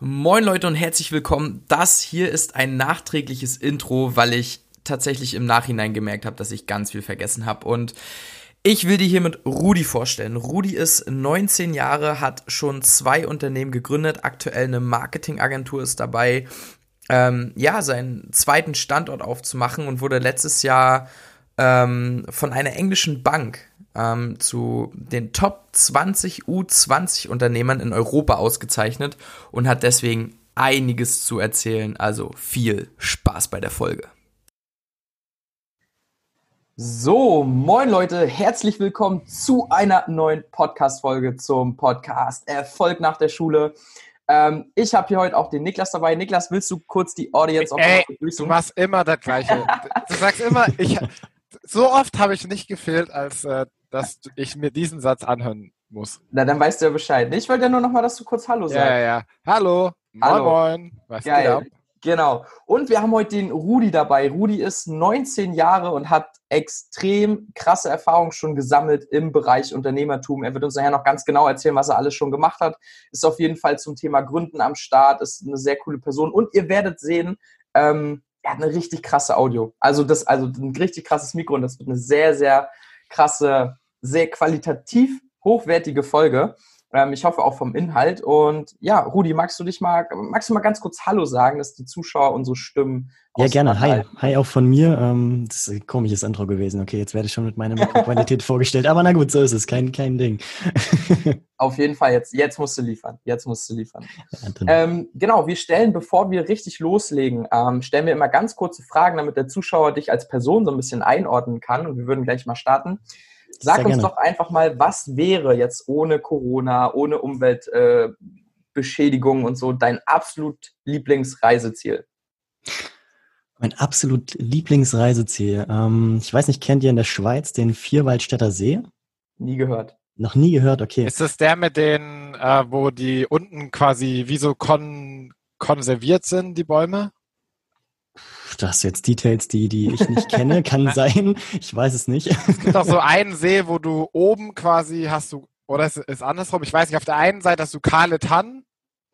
Moin Leute und herzlich willkommen. Das hier ist ein nachträgliches Intro, weil ich tatsächlich im Nachhinein gemerkt habe, dass ich ganz viel vergessen habe. Und ich will dir hiermit Rudi vorstellen. Rudi ist 19 Jahre, hat schon zwei Unternehmen gegründet, aktuell eine Marketingagentur ist dabei, ähm, ja, seinen zweiten Standort aufzumachen und wurde letztes Jahr ähm, von einer englischen Bank ähm, zu den Top 20 U20 Unternehmern in Europa ausgezeichnet und hat deswegen einiges zu erzählen. Also viel Spaß bei der Folge. So, moin Leute, herzlich willkommen zu einer neuen Podcast-Folge zum Podcast Erfolg nach der Schule. Ähm, ich habe hier heute auch den Niklas dabei. Niklas, willst du kurz die Audience auch Ey, Du machst immer das Gleiche. du sagst immer, ich, so oft habe ich nicht gefehlt, als äh, dass ich mir diesen Satz anhören muss. Na, dann weißt du ja Bescheid. Ich wollte ja nur noch mal, dass du kurz Hallo sagst. Ja, ja, Hallo. Hallo. Moin, moin. Was Geil. geht ab? Genau. Und wir haben heute den Rudi dabei. Rudi ist 19 Jahre und hat extrem krasse Erfahrungen schon gesammelt im Bereich Unternehmertum. Er wird uns nachher noch ganz genau erzählen, was er alles schon gemacht hat. Ist auf jeden Fall zum Thema Gründen am Start, ist eine sehr coole Person. Und ihr werdet sehen, ähm, er hat eine richtig krasse Audio. Also das, also ein richtig krasses Mikro und das wird eine sehr, sehr krasse, sehr qualitativ hochwertige Folge. Ähm, ich hoffe auch vom Inhalt. Und ja, Rudi, magst du dich mal, magst du mal ganz kurz Hallo sagen, dass die Zuschauer unsere Stimmen Ja, gerne. Hi. Hi auch von mir. Ähm, das ist ein komisches Intro gewesen. Okay, jetzt werde ich schon mit meiner Qualität vorgestellt. Aber na gut, so ist es. Kein, kein Ding. Auf jeden Fall, jetzt, jetzt musst du liefern. Jetzt musst du liefern. Ähm, genau, wir stellen, bevor wir richtig loslegen, ähm, stellen wir immer ganz kurze Fragen, damit der Zuschauer dich als Person so ein bisschen einordnen kann. Und wir würden gleich mal starten. Sag uns doch einfach mal, was wäre jetzt ohne Corona, ohne Umweltbeschädigung äh, und so dein absolut Lieblingsreiseziel? Mein absolut Lieblingsreiseziel. Ähm, ich weiß nicht, kennt ihr in der Schweiz den Vierwaldstätter See? Nie gehört. Noch nie gehört, okay. Ist das der mit den, äh, wo die unten quasi wie so kon konserviert sind, die Bäume? Das jetzt Details, die, die ich nicht kenne, kann sein. Ich weiß es nicht. Es gibt auch so einen See, wo du oben quasi hast du, oder es ist andersrum, ich weiß nicht, auf der einen Seite hast du kahle Tannen,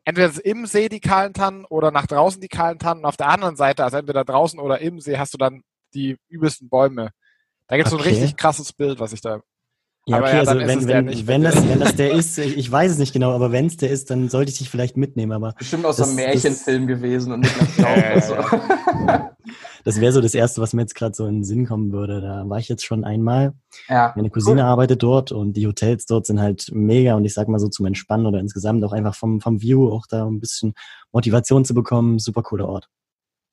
entweder im See die kahlen Tannen oder nach draußen die kahlen Tannen, und auf der anderen Seite, also entweder draußen oder im See, hast du dann die übelsten Bäume. Da gibt es okay. so ein richtig krasses Bild, was ich da ja, okay, ja, also wenn, wenn, wenn, das, wenn das der ist, ich weiß es nicht genau, aber wenn es der ist, dann sollte ich dich vielleicht mitnehmen. Aber Bestimmt aus so einem Märchenfilm das, gewesen und nicht ganz so. Das wäre so das Erste, was mir jetzt gerade so in den Sinn kommen würde. Da war ich jetzt schon einmal. Ja. Meine Cousine cool. arbeitet dort und die Hotels dort sind halt mega und ich sag mal so zum Entspannen oder insgesamt auch einfach vom, vom View auch da ein bisschen Motivation zu bekommen. Super cooler Ort.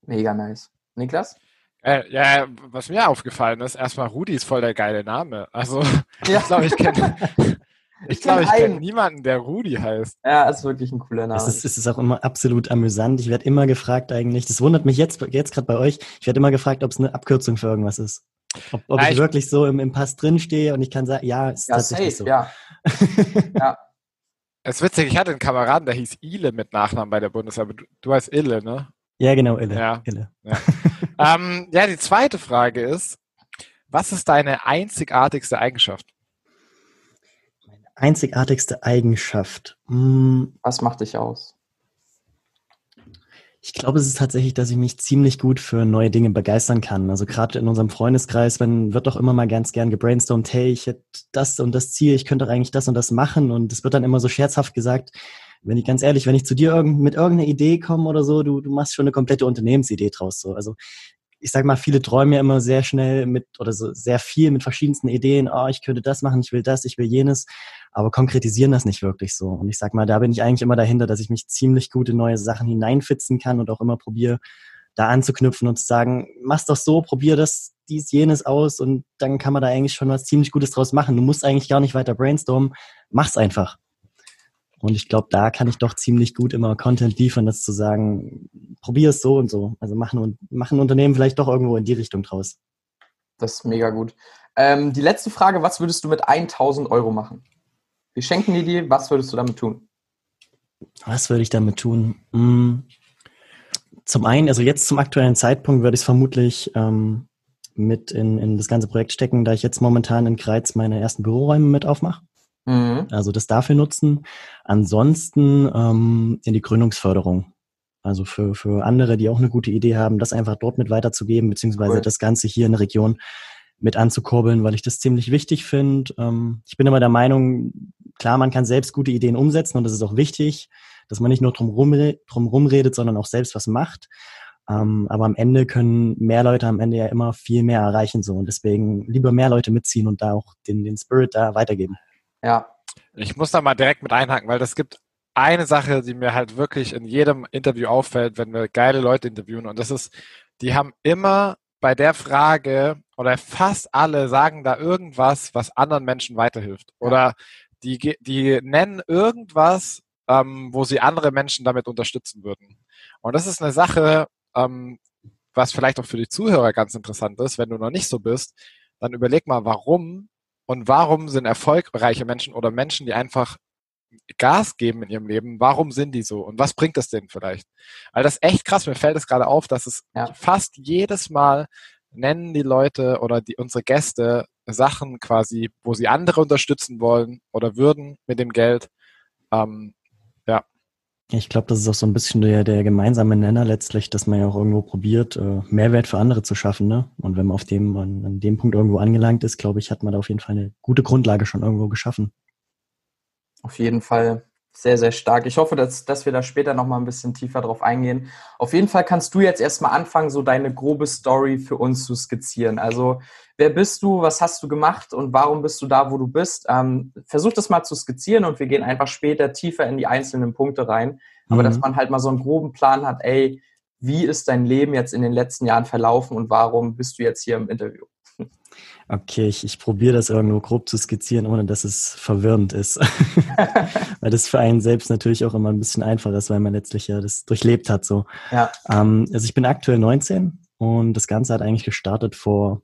Mega nice. Niklas? Äh, ja, was mir aufgefallen ist, erstmal Rudi ist voll der geile Name. Also, ja. ich glaube, ich kenne ich glaube, ich kenne niemanden, der Rudi heißt. Ja, ist wirklich ein cooler Name. Es ist, es ist auch immer absolut amüsant. Ich werde immer gefragt eigentlich, das wundert mich jetzt, jetzt gerade bei euch, ich werde immer gefragt, ob es eine Abkürzung für irgendwas ist. Ob, ob ja, ich, ich, wirklich so im, im Pass drinstehe und ich kann sagen, ja, ist ja, tatsächlich safe, so. Ja. ja. Es ist witzig, ich hatte einen Kameraden, der hieß Ile mit Nachnamen bei der Bundeswehr, aber du, du heißt Ille, ne? Ja, genau, Ille. Ja, Ille. Ja. ähm, ja, die zweite Frage ist, was ist deine einzigartigste Eigenschaft? Meine einzigartigste Eigenschaft. Hm. Was macht dich aus? Ich glaube, es ist tatsächlich, dass ich mich ziemlich gut für neue Dinge begeistern kann. Also gerade in unserem Freundeskreis, wenn wird doch immer mal ganz gern gebrainstormt, hey, ich hätte das und das Ziel, ich könnte doch eigentlich das und das machen. Und es wird dann immer so scherzhaft gesagt, wenn ich ganz ehrlich, wenn ich zu dir irgend, mit irgendeiner Idee komme oder so, du, du machst schon eine komplette Unternehmensidee draus. So. Also ich sag mal, viele träumen ja immer sehr schnell mit oder so sehr viel mit verschiedensten Ideen, oh, ich könnte das machen, ich will das, ich will jenes, aber konkretisieren das nicht wirklich so. Und ich sag mal, da bin ich eigentlich immer dahinter, dass ich mich ziemlich gut in neue Sachen hineinfitzen kann und auch immer probiere, da anzuknüpfen und zu sagen, mach's doch so, probier das, dies, jenes aus und dann kann man da eigentlich schon was ziemlich Gutes draus machen. Du musst eigentlich gar nicht weiter brainstormen, mach's einfach. Und ich glaube, da kann ich doch ziemlich gut immer Content liefern, das zu sagen, probier es so und so. Also machen, machen Unternehmen vielleicht doch irgendwo in die Richtung draus. Das ist mega gut. Ähm, die letzte Frage, was würdest du mit 1000 Euro machen? Wir schenken dir die, was würdest du damit tun? Was würde ich damit tun? Hm. Zum einen, also jetzt zum aktuellen Zeitpunkt würde ich es vermutlich ähm, mit in, in das ganze Projekt stecken, da ich jetzt momentan in Kreiz meine ersten Büroräume mit aufmache. Mhm. Also das dafür nutzen. Ansonsten ähm, in die Gründungsförderung. Also für, für andere, die auch eine gute Idee haben, das einfach dort mit weiterzugeben, beziehungsweise cool. das Ganze hier in der Region mit anzukurbeln, weil ich das ziemlich wichtig finde. Ähm, ich bin immer der Meinung, klar, man kann selbst gute Ideen umsetzen und das ist auch wichtig, dass man nicht nur drum, rum, drum rumredet, sondern auch selbst was macht. Ähm, aber am Ende können mehr Leute am Ende ja immer viel mehr erreichen so und deswegen lieber mehr Leute mitziehen und da auch den, den Spirit da weitergeben. Ja. Ich muss da mal direkt mit einhaken, weil das gibt eine Sache, die mir halt wirklich in jedem Interview auffällt, wenn wir geile Leute interviewen und das ist, die haben immer bei der Frage oder fast alle sagen da irgendwas, was anderen Menschen weiterhilft. Oder die, die nennen irgendwas, ähm, wo sie andere Menschen damit unterstützen würden. Und das ist eine Sache, ähm, was vielleicht auch für die Zuhörer ganz interessant ist, wenn du noch nicht so bist, dann überleg mal, warum und warum sind erfolgreiche Menschen oder Menschen, die einfach Gas geben in ihrem Leben, warum sind die so und was bringt das denen vielleicht? Weil das ist echt krass, mir fällt es gerade auf, dass es ja. fast jedes Mal nennen die Leute oder die, unsere Gäste Sachen quasi, wo sie andere unterstützen wollen oder würden mit dem Geld. Ähm. Ich glaube, das ist auch so ein bisschen der, der gemeinsame Nenner letztlich, dass man ja auch irgendwo probiert, äh, Mehrwert für andere zu schaffen. Ne? Und wenn man auf dem, an, an dem Punkt irgendwo angelangt ist, glaube ich, hat man da auf jeden Fall eine gute Grundlage schon irgendwo geschaffen. Auf jeden Fall sehr, sehr stark. Ich hoffe, dass, dass wir da später nochmal ein bisschen tiefer drauf eingehen. Auf jeden Fall kannst du jetzt erstmal anfangen, so deine grobe Story für uns zu skizzieren. Also, wer bist du, was hast du gemacht und warum bist du da, wo du bist? Ähm, versuch das mal zu skizzieren und wir gehen einfach später tiefer in die einzelnen Punkte rein. Aber mhm. dass man halt mal so einen groben Plan hat, ey, wie ist dein Leben jetzt in den letzten Jahren verlaufen und warum bist du jetzt hier im Interview? Okay, ich, ich probiere das irgendwo grob zu skizzieren, ohne dass es verwirrend ist. weil das für einen selbst natürlich auch immer ein bisschen einfacher ist, weil man letztlich ja das durchlebt hat. So. Ja. Ähm, also ich bin aktuell 19 und das Ganze hat eigentlich gestartet vor,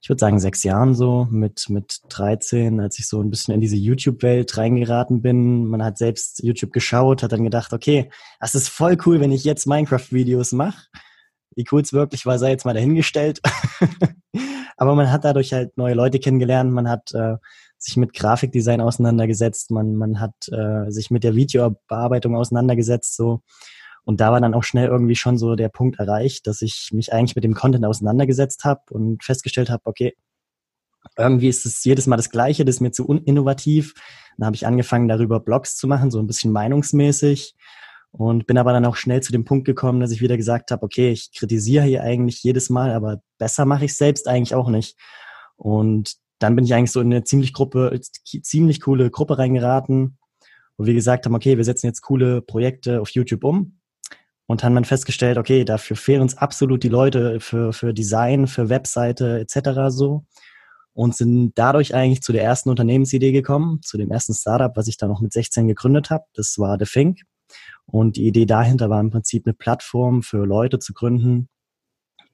ich würde sagen, sechs Jahren so, mit, mit 13, als ich so ein bisschen in diese YouTube-Welt reingeraten bin. Man hat selbst YouTube geschaut, hat dann gedacht, okay, das ist voll cool, wenn ich jetzt Minecraft-Videos mache. Wie cool es wirklich war, sei jetzt mal dahingestellt. Aber man hat dadurch halt neue Leute kennengelernt, man hat äh, sich mit Grafikdesign auseinandergesetzt, man, man hat äh, sich mit der Videobearbeitung auseinandergesetzt, so. Und da war dann auch schnell irgendwie schon so der Punkt erreicht, dass ich mich eigentlich mit dem Content auseinandergesetzt habe und festgestellt habe, okay, irgendwie ist es jedes Mal das Gleiche, das ist mir zu uninnovativ. Dann habe ich angefangen, darüber Blogs zu machen, so ein bisschen meinungsmäßig. Und bin aber dann auch schnell zu dem Punkt gekommen, dass ich wieder gesagt habe, okay, ich kritisiere hier eigentlich jedes Mal, aber besser mache ich selbst eigentlich auch nicht. Und dann bin ich eigentlich so in eine ziemlich Gruppe, ziemlich coole Gruppe reingeraten, wo wir gesagt haben, okay, wir setzen jetzt coole Projekte auf YouTube um. Und haben dann festgestellt, okay, dafür fehlen uns absolut die Leute für, für Design, für Webseite etc. so. Und sind dadurch eigentlich zu der ersten Unternehmensidee gekommen, zu dem ersten Startup, was ich da noch mit 16 gegründet habe. Das war The Think. Und die Idee dahinter war im Prinzip eine Plattform für Leute zu gründen,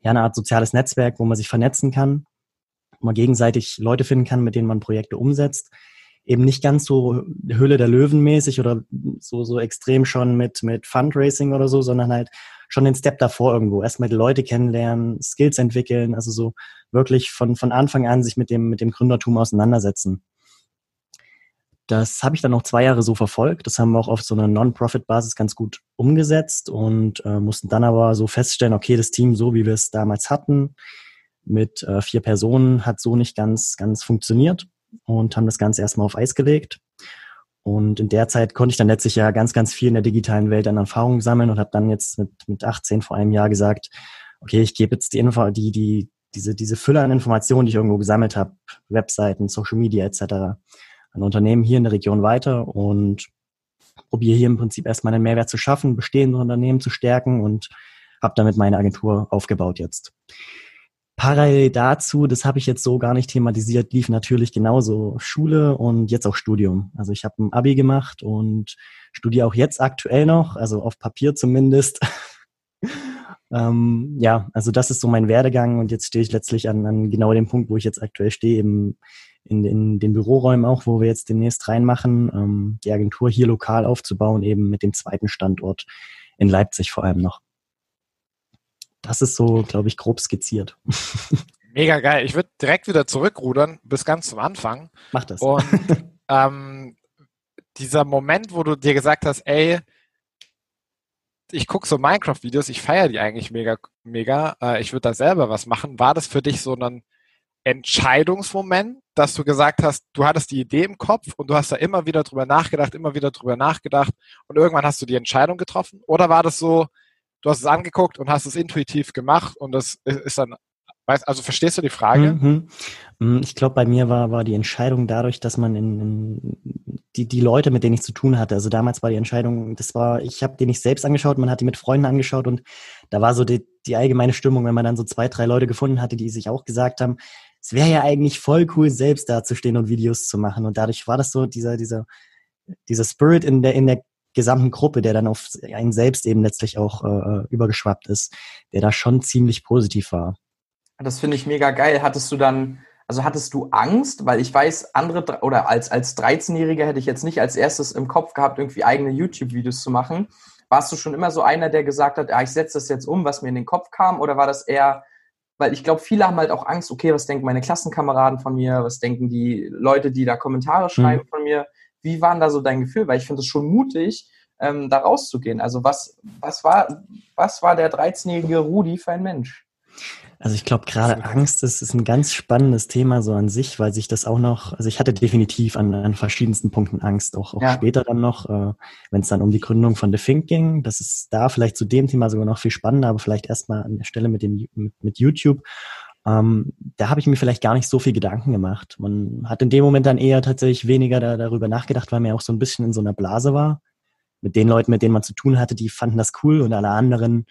ja, eine Art soziales Netzwerk, wo man sich vernetzen kann, wo man gegenseitig Leute finden kann, mit denen man Projekte umsetzt. Eben nicht ganz so Hülle der Löwen mäßig oder so, so extrem schon mit, mit Fundraising oder so, sondern halt schon den Step davor irgendwo. Erstmal die Leute kennenlernen, Skills entwickeln, also so wirklich von, von Anfang an sich mit dem, mit dem Gründertum auseinandersetzen. Das habe ich dann noch zwei Jahre so verfolgt. Das haben wir auch auf so einer Non-Profit-Basis ganz gut umgesetzt und äh, mussten dann aber so feststellen, okay, das Team, so wie wir es damals hatten, mit äh, vier Personen, hat so nicht ganz, ganz funktioniert und haben das Ganze erstmal auf Eis gelegt. Und in der Zeit konnte ich dann letztlich ja ganz, ganz viel in der digitalen Welt an Erfahrungen sammeln und habe dann jetzt mit, mit 18 vor einem Jahr gesagt, okay, ich gebe jetzt die Info, die, die, diese, diese Fülle an Informationen, die ich irgendwo gesammelt habe, Webseiten, Social Media etc., ein Unternehmen hier in der Region weiter und probiere hier im Prinzip erstmal einen Mehrwert zu schaffen, bestehende Unternehmen zu stärken und habe damit meine Agentur aufgebaut jetzt. Parallel dazu, das habe ich jetzt so gar nicht thematisiert, lief natürlich genauso Schule und jetzt auch Studium. Also ich habe ein Abi gemacht und studiere auch jetzt aktuell noch, also auf Papier zumindest. ähm, ja, also das ist so mein Werdegang und jetzt stehe ich letztlich an, an genau dem Punkt, wo ich jetzt aktuell stehe, eben in, in den Büroräumen auch, wo wir jetzt demnächst reinmachen, ähm, die Agentur hier lokal aufzubauen, eben mit dem zweiten Standort in Leipzig vor allem noch. Das ist so, glaube ich, grob skizziert. Mega geil. Ich würde direkt wieder zurückrudern bis ganz zum Anfang. Mach das. Und ähm, dieser Moment, wo du dir gesagt hast, ey, ich gucke so Minecraft-Videos, ich feiere die eigentlich mega, mega, äh, ich würde da selber was machen. War das für dich so ein Entscheidungsmoment, dass du gesagt hast, du hattest die Idee im Kopf und du hast da immer wieder drüber nachgedacht, immer wieder drüber nachgedacht und irgendwann hast du die Entscheidung getroffen? Oder war das so, du hast es angeguckt und hast es intuitiv gemacht und das ist dann also verstehst du die Frage? Mhm. Mm, ich glaube, bei mir war, war die Entscheidung dadurch, dass man in, in die, die Leute, mit denen ich zu tun hatte, also damals war die Entscheidung, das war, ich habe die nicht selbst angeschaut, man hat die mit Freunden angeschaut und da war so die, die allgemeine Stimmung, wenn man dann so zwei, drei Leute gefunden hatte, die sich auch gesagt haben, es wäre ja eigentlich voll cool, selbst dazustehen und Videos zu machen. Und dadurch war das so dieser, dieser, dieser Spirit in der, in der gesamten Gruppe, der dann auf einen selbst eben letztlich auch äh, übergeschwappt ist, der da schon ziemlich positiv war. Das finde ich mega geil. Hattest du dann, also hattest du Angst? Weil ich weiß, andere, oder als, als 13-Jähriger hätte ich jetzt nicht als erstes im Kopf gehabt, irgendwie eigene YouTube-Videos zu machen. Warst du schon immer so einer, der gesagt hat, ja, ich setze das jetzt um, was mir in den Kopf kam? Oder war das eher, weil ich glaube, viele haben halt auch Angst, okay, was denken meine Klassenkameraden von mir? Was denken die Leute, die da Kommentare schreiben mhm. von mir? Wie war denn da so dein Gefühl? Weil ich finde es schon mutig, ähm, da rauszugehen. Also was, was, war, was war der 13-jährige Rudi für ein Mensch? Also ich glaube, gerade Angst ist, ist ein ganz spannendes Thema so an sich, weil sich das auch noch, also ich hatte definitiv an, an verschiedensten Punkten Angst, auch, auch ja. später dann noch, äh, wenn es dann um die Gründung von The Think ging. Das ist da vielleicht zu dem Thema sogar noch viel spannender, aber vielleicht erstmal an der Stelle mit, dem, mit, mit YouTube. Ähm, da habe ich mir vielleicht gar nicht so viel Gedanken gemacht. Man hat in dem Moment dann eher tatsächlich weniger da, darüber nachgedacht, weil man ja auch so ein bisschen in so einer Blase war. Mit den Leuten, mit denen man zu tun hatte, die fanden das cool und alle anderen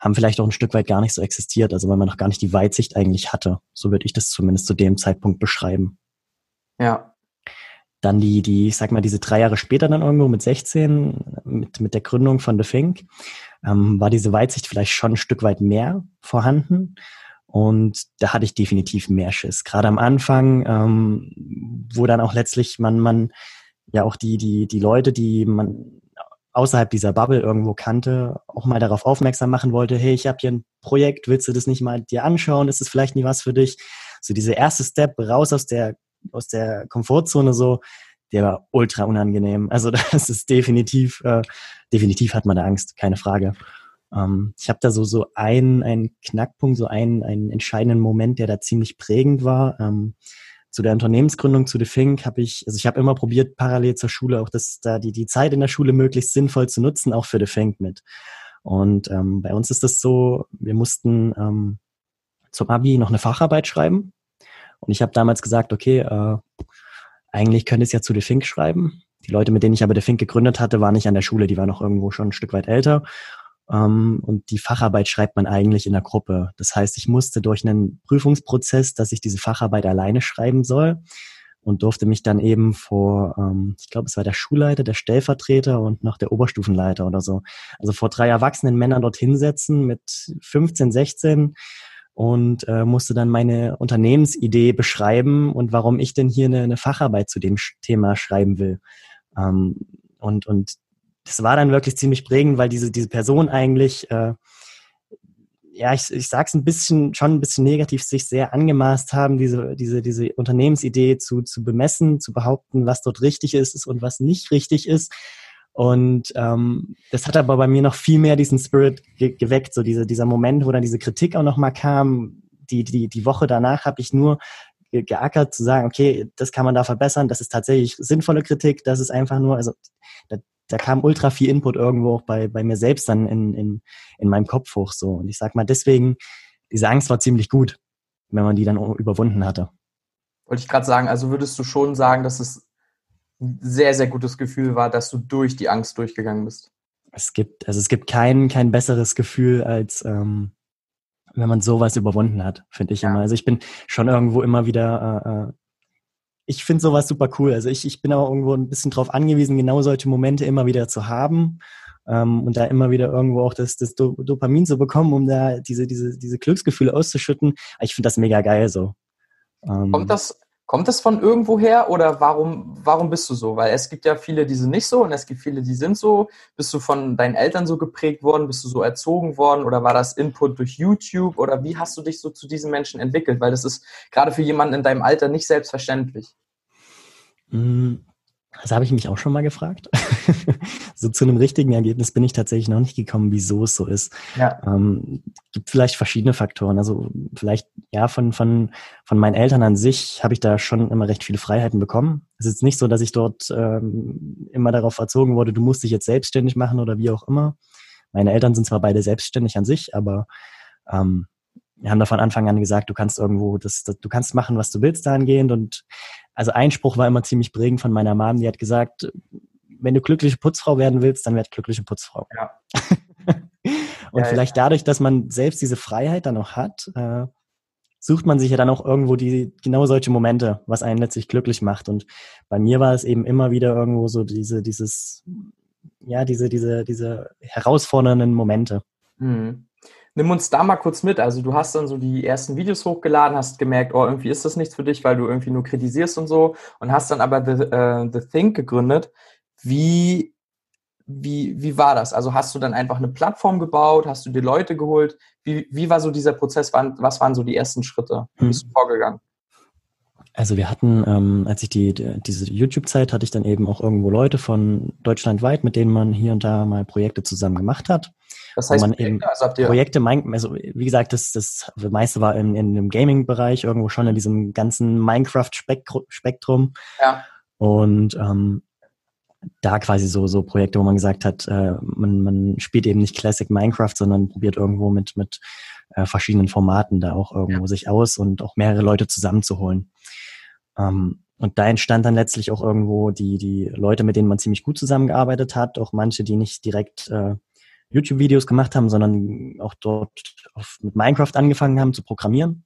haben vielleicht auch ein Stück weit gar nicht so existiert, also weil man noch gar nicht die Weitsicht eigentlich hatte. So würde ich das zumindest zu dem Zeitpunkt beschreiben. Ja. Dann die, die, ich sag mal, diese drei Jahre später dann irgendwo mit 16, mit, mit der Gründung von The Fink, ähm, war diese Weitsicht vielleicht schon ein Stück weit mehr vorhanden. Und da hatte ich definitiv mehr Schiss. Gerade am Anfang, ähm, wo dann auch letztlich man, man ja auch die, die, die Leute, die man außerhalb dieser Bubble irgendwo kannte, auch mal darauf aufmerksam machen wollte, hey, ich habe hier ein Projekt, willst du das nicht mal dir anschauen? Ist es vielleicht nie was für dich? So diese erste Step raus aus der aus der Komfortzone so, der war ultra unangenehm. Also das ist definitiv äh, definitiv hat man da Angst, keine Frage. Ähm, ich habe da so so einen einen Knackpunkt, so einen einen entscheidenden Moment, der da ziemlich prägend war. Ähm, zu der Unternehmensgründung zu The Fink habe ich, also ich habe immer probiert, parallel zur Schule auch das, da die, die Zeit in der Schule möglichst sinnvoll zu nutzen, auch für The Fink mit. Und ähm, bei uns ist das so, wir mussten ähm, zum Abi noch eine Facharbeit schreiben. Und ich habe damals gesagt, okay, äh, eigentlich könnte es ja zu The Fink schreiben. Die Leute, mit denen ich aber The Fink gegründet hatte, waren nicht an der Schule, die waren noch irgendwo schon ein Stück weit älter. Ähm, und die Facharbeit schreibt man eigentlich in der Gruppe. Das heißt, ich musste durch einen Prüfungsprozess, dass ich diese Facharbeit alleine schreiben soll und durfte mich dann eben vor, ähm, ich glaube, es war der Schulleiter, der Stellvertreter und noch der Oberstufenleiter oder so. Also vor drei erwachsenen Männern dort hinsetzen mit 15, 16 und äh, musste dann meine Unternehmensidee beschreiben und warum ich denn hier eine, eine Facharbeit zu dem Thema schreiben will. Ähm, und, und das war dann wirklich ziemlich prägend, weil diese, diese Person eigentlich, äh, ja, ich, ich sage es ein bisschen, schon ein bisschen negativ, sich sehr angemaßt haben, diese, diese, diese Unternehmensidee zu, zu bemessen, zu behaupten, was dort richtig ist und was nicht richtig ist. Und ähm, das hat aber bei mir noch viel mehr diesen Spirit ge geweckt, so diese, dieser Moment, wo dann diese Kritik auch nochmal kam. Die, die, die Woche danach habe ich nur geackert zu sagen, okay, das kann man da verbessern, das ist tatsächlich sinnvolle Kritik, das ist einfach nur, also da, da kam ultra viel Input irgendwo auch bei, bei mir selbst dann in, in, in meinem Kopf hoch so. Und ich sag mal, deswegen, diese Angst war ziemlich gut, wenn man die dann überwunden hatte. Wollte ich gerade sagen, also würdest du schon sagen, dass es ein sehr, sehr gutes Gefühl war, dass du durch die Angst durchgegangen bist? Es gibt, also es gibt kein, kein besseres Gefühl, als ähm, wenn man sowas überwunden hat, finde ich ja. immer. Also ich bin schon irgendwo immer wieder äh, äh ich finde sowas super cool. Also ich, ich bin auch irgendwo ein bisschen drauf angewiesen, genau solche Momente immer wieder zu haben ähm, und da immer wieder irgendwo auch das, das Dopamin zu bekommen, um da diese, diese, diese Glücksgefühle auszuschütten. Ich finde das mega geil so. Ähm, kommt das, kommt das von irgendwoher oder warum, warum bist du so? Weil es gibt ja viele, die sind nicht so und es gibt viele, die sind so. Bist du von deinen Eltern so geprägt worden? Bist du so erzogen worden oder war das Input durch YouTube oder wie hast du dich so zu diesen Menschen entwickelt? Weil das ist gerade für jemanden in deinem Alter nicht selbstverständlich. Hm, das habe ich mich auch schon mal gefragt. so zu einem richtigen Ergebnis bin ich tatsächlich noch nicht gekommen, wieso es so ist. Ja. Ähm, gibt vielleicht verschiedene Faktoren. Also vielleicht, ja, von, von, von meinen Eltern an sich habe ich da schon immer recht viele Freiheiten bekommen. Es ist nicht so, dass ich dort ähm, immer darauf erzogen wurde, du musst dich jetzt selbstständig machen oder wie auch immer. Meine Eltern sind zwar beide selbstständig an sich, aber ähm, wir haben da von Anfang an gesagt, du kannst irgendwo, das, das, du kannst machen, was du willst dahingehend. Und also ein Spruch war immer ziemlich prägend von meiner Mom, die hat gesagt, wenn du glückliche Putzfrau werden willst, dann werd glückliche Putzfrau. Ja. und ja, vielleicht ja. dadurch, dass man selbst diese Freiheit dann auch hat, äh, sucht man sich ja dann auch irgendwo die genau solche Momente, was einen letztlich glücklich macht. Und bei mir war es eben immer wieder irgendwo so diese, dieses, ja, diese, diese, diese herausfordernden Momente. Mhm. Nimm uns da mal kurz mit. Also du hast dann so die ersten Videos hochgeladen, hast gemerkt, oh, irgendwie ist das nichts für dich, weil du irgendwie nur kritisierst und so und hast dann aber The, uh, The Think gegründet. Wie, wie, wie war das? Also hast du dann einfach eine Plattform gebaut? Hast du dir Leute geholt? Wie, wie war so dieser Prozess? Was waren so die ersten Schritte? Wie bist du hm. vorgegangen? Also wir hatten, ähm, als ich die, die diese YouTube-Zeit hatte ich dann eben auch irgendwo Leute von deutschlandweit, mit denen man hier und da mal Projekte zusammen gemacht hat. Das heißt, man Projekte, eben also Projekte, also wie gesagt, das, das meiste war in, in dem Gaming-Bereich irgendwo schon in diesem ganzen Minecraft-Spektrum. Ja. Und ähm, da quasi so so Projekte, wo man gesagt hat, äh, man, man spielt eben nicht Classic Minecraft, sondern probiert irgendwo mit mit äh, verschiedenen Formaten da auch irgendwo ja. sich aus und auch mehrere Leute zusammenzuholen. Ähm, und da entstand dann letztlich auch irgendwo die, die Leute, mit denen man ziemlich gut zusammengearbeitet hat, auch manche, die nicht direkt äh, YouTube-Videos gemacht haben, sondern auch dort auf, mit Minecraft angefangen haben zu programmieren.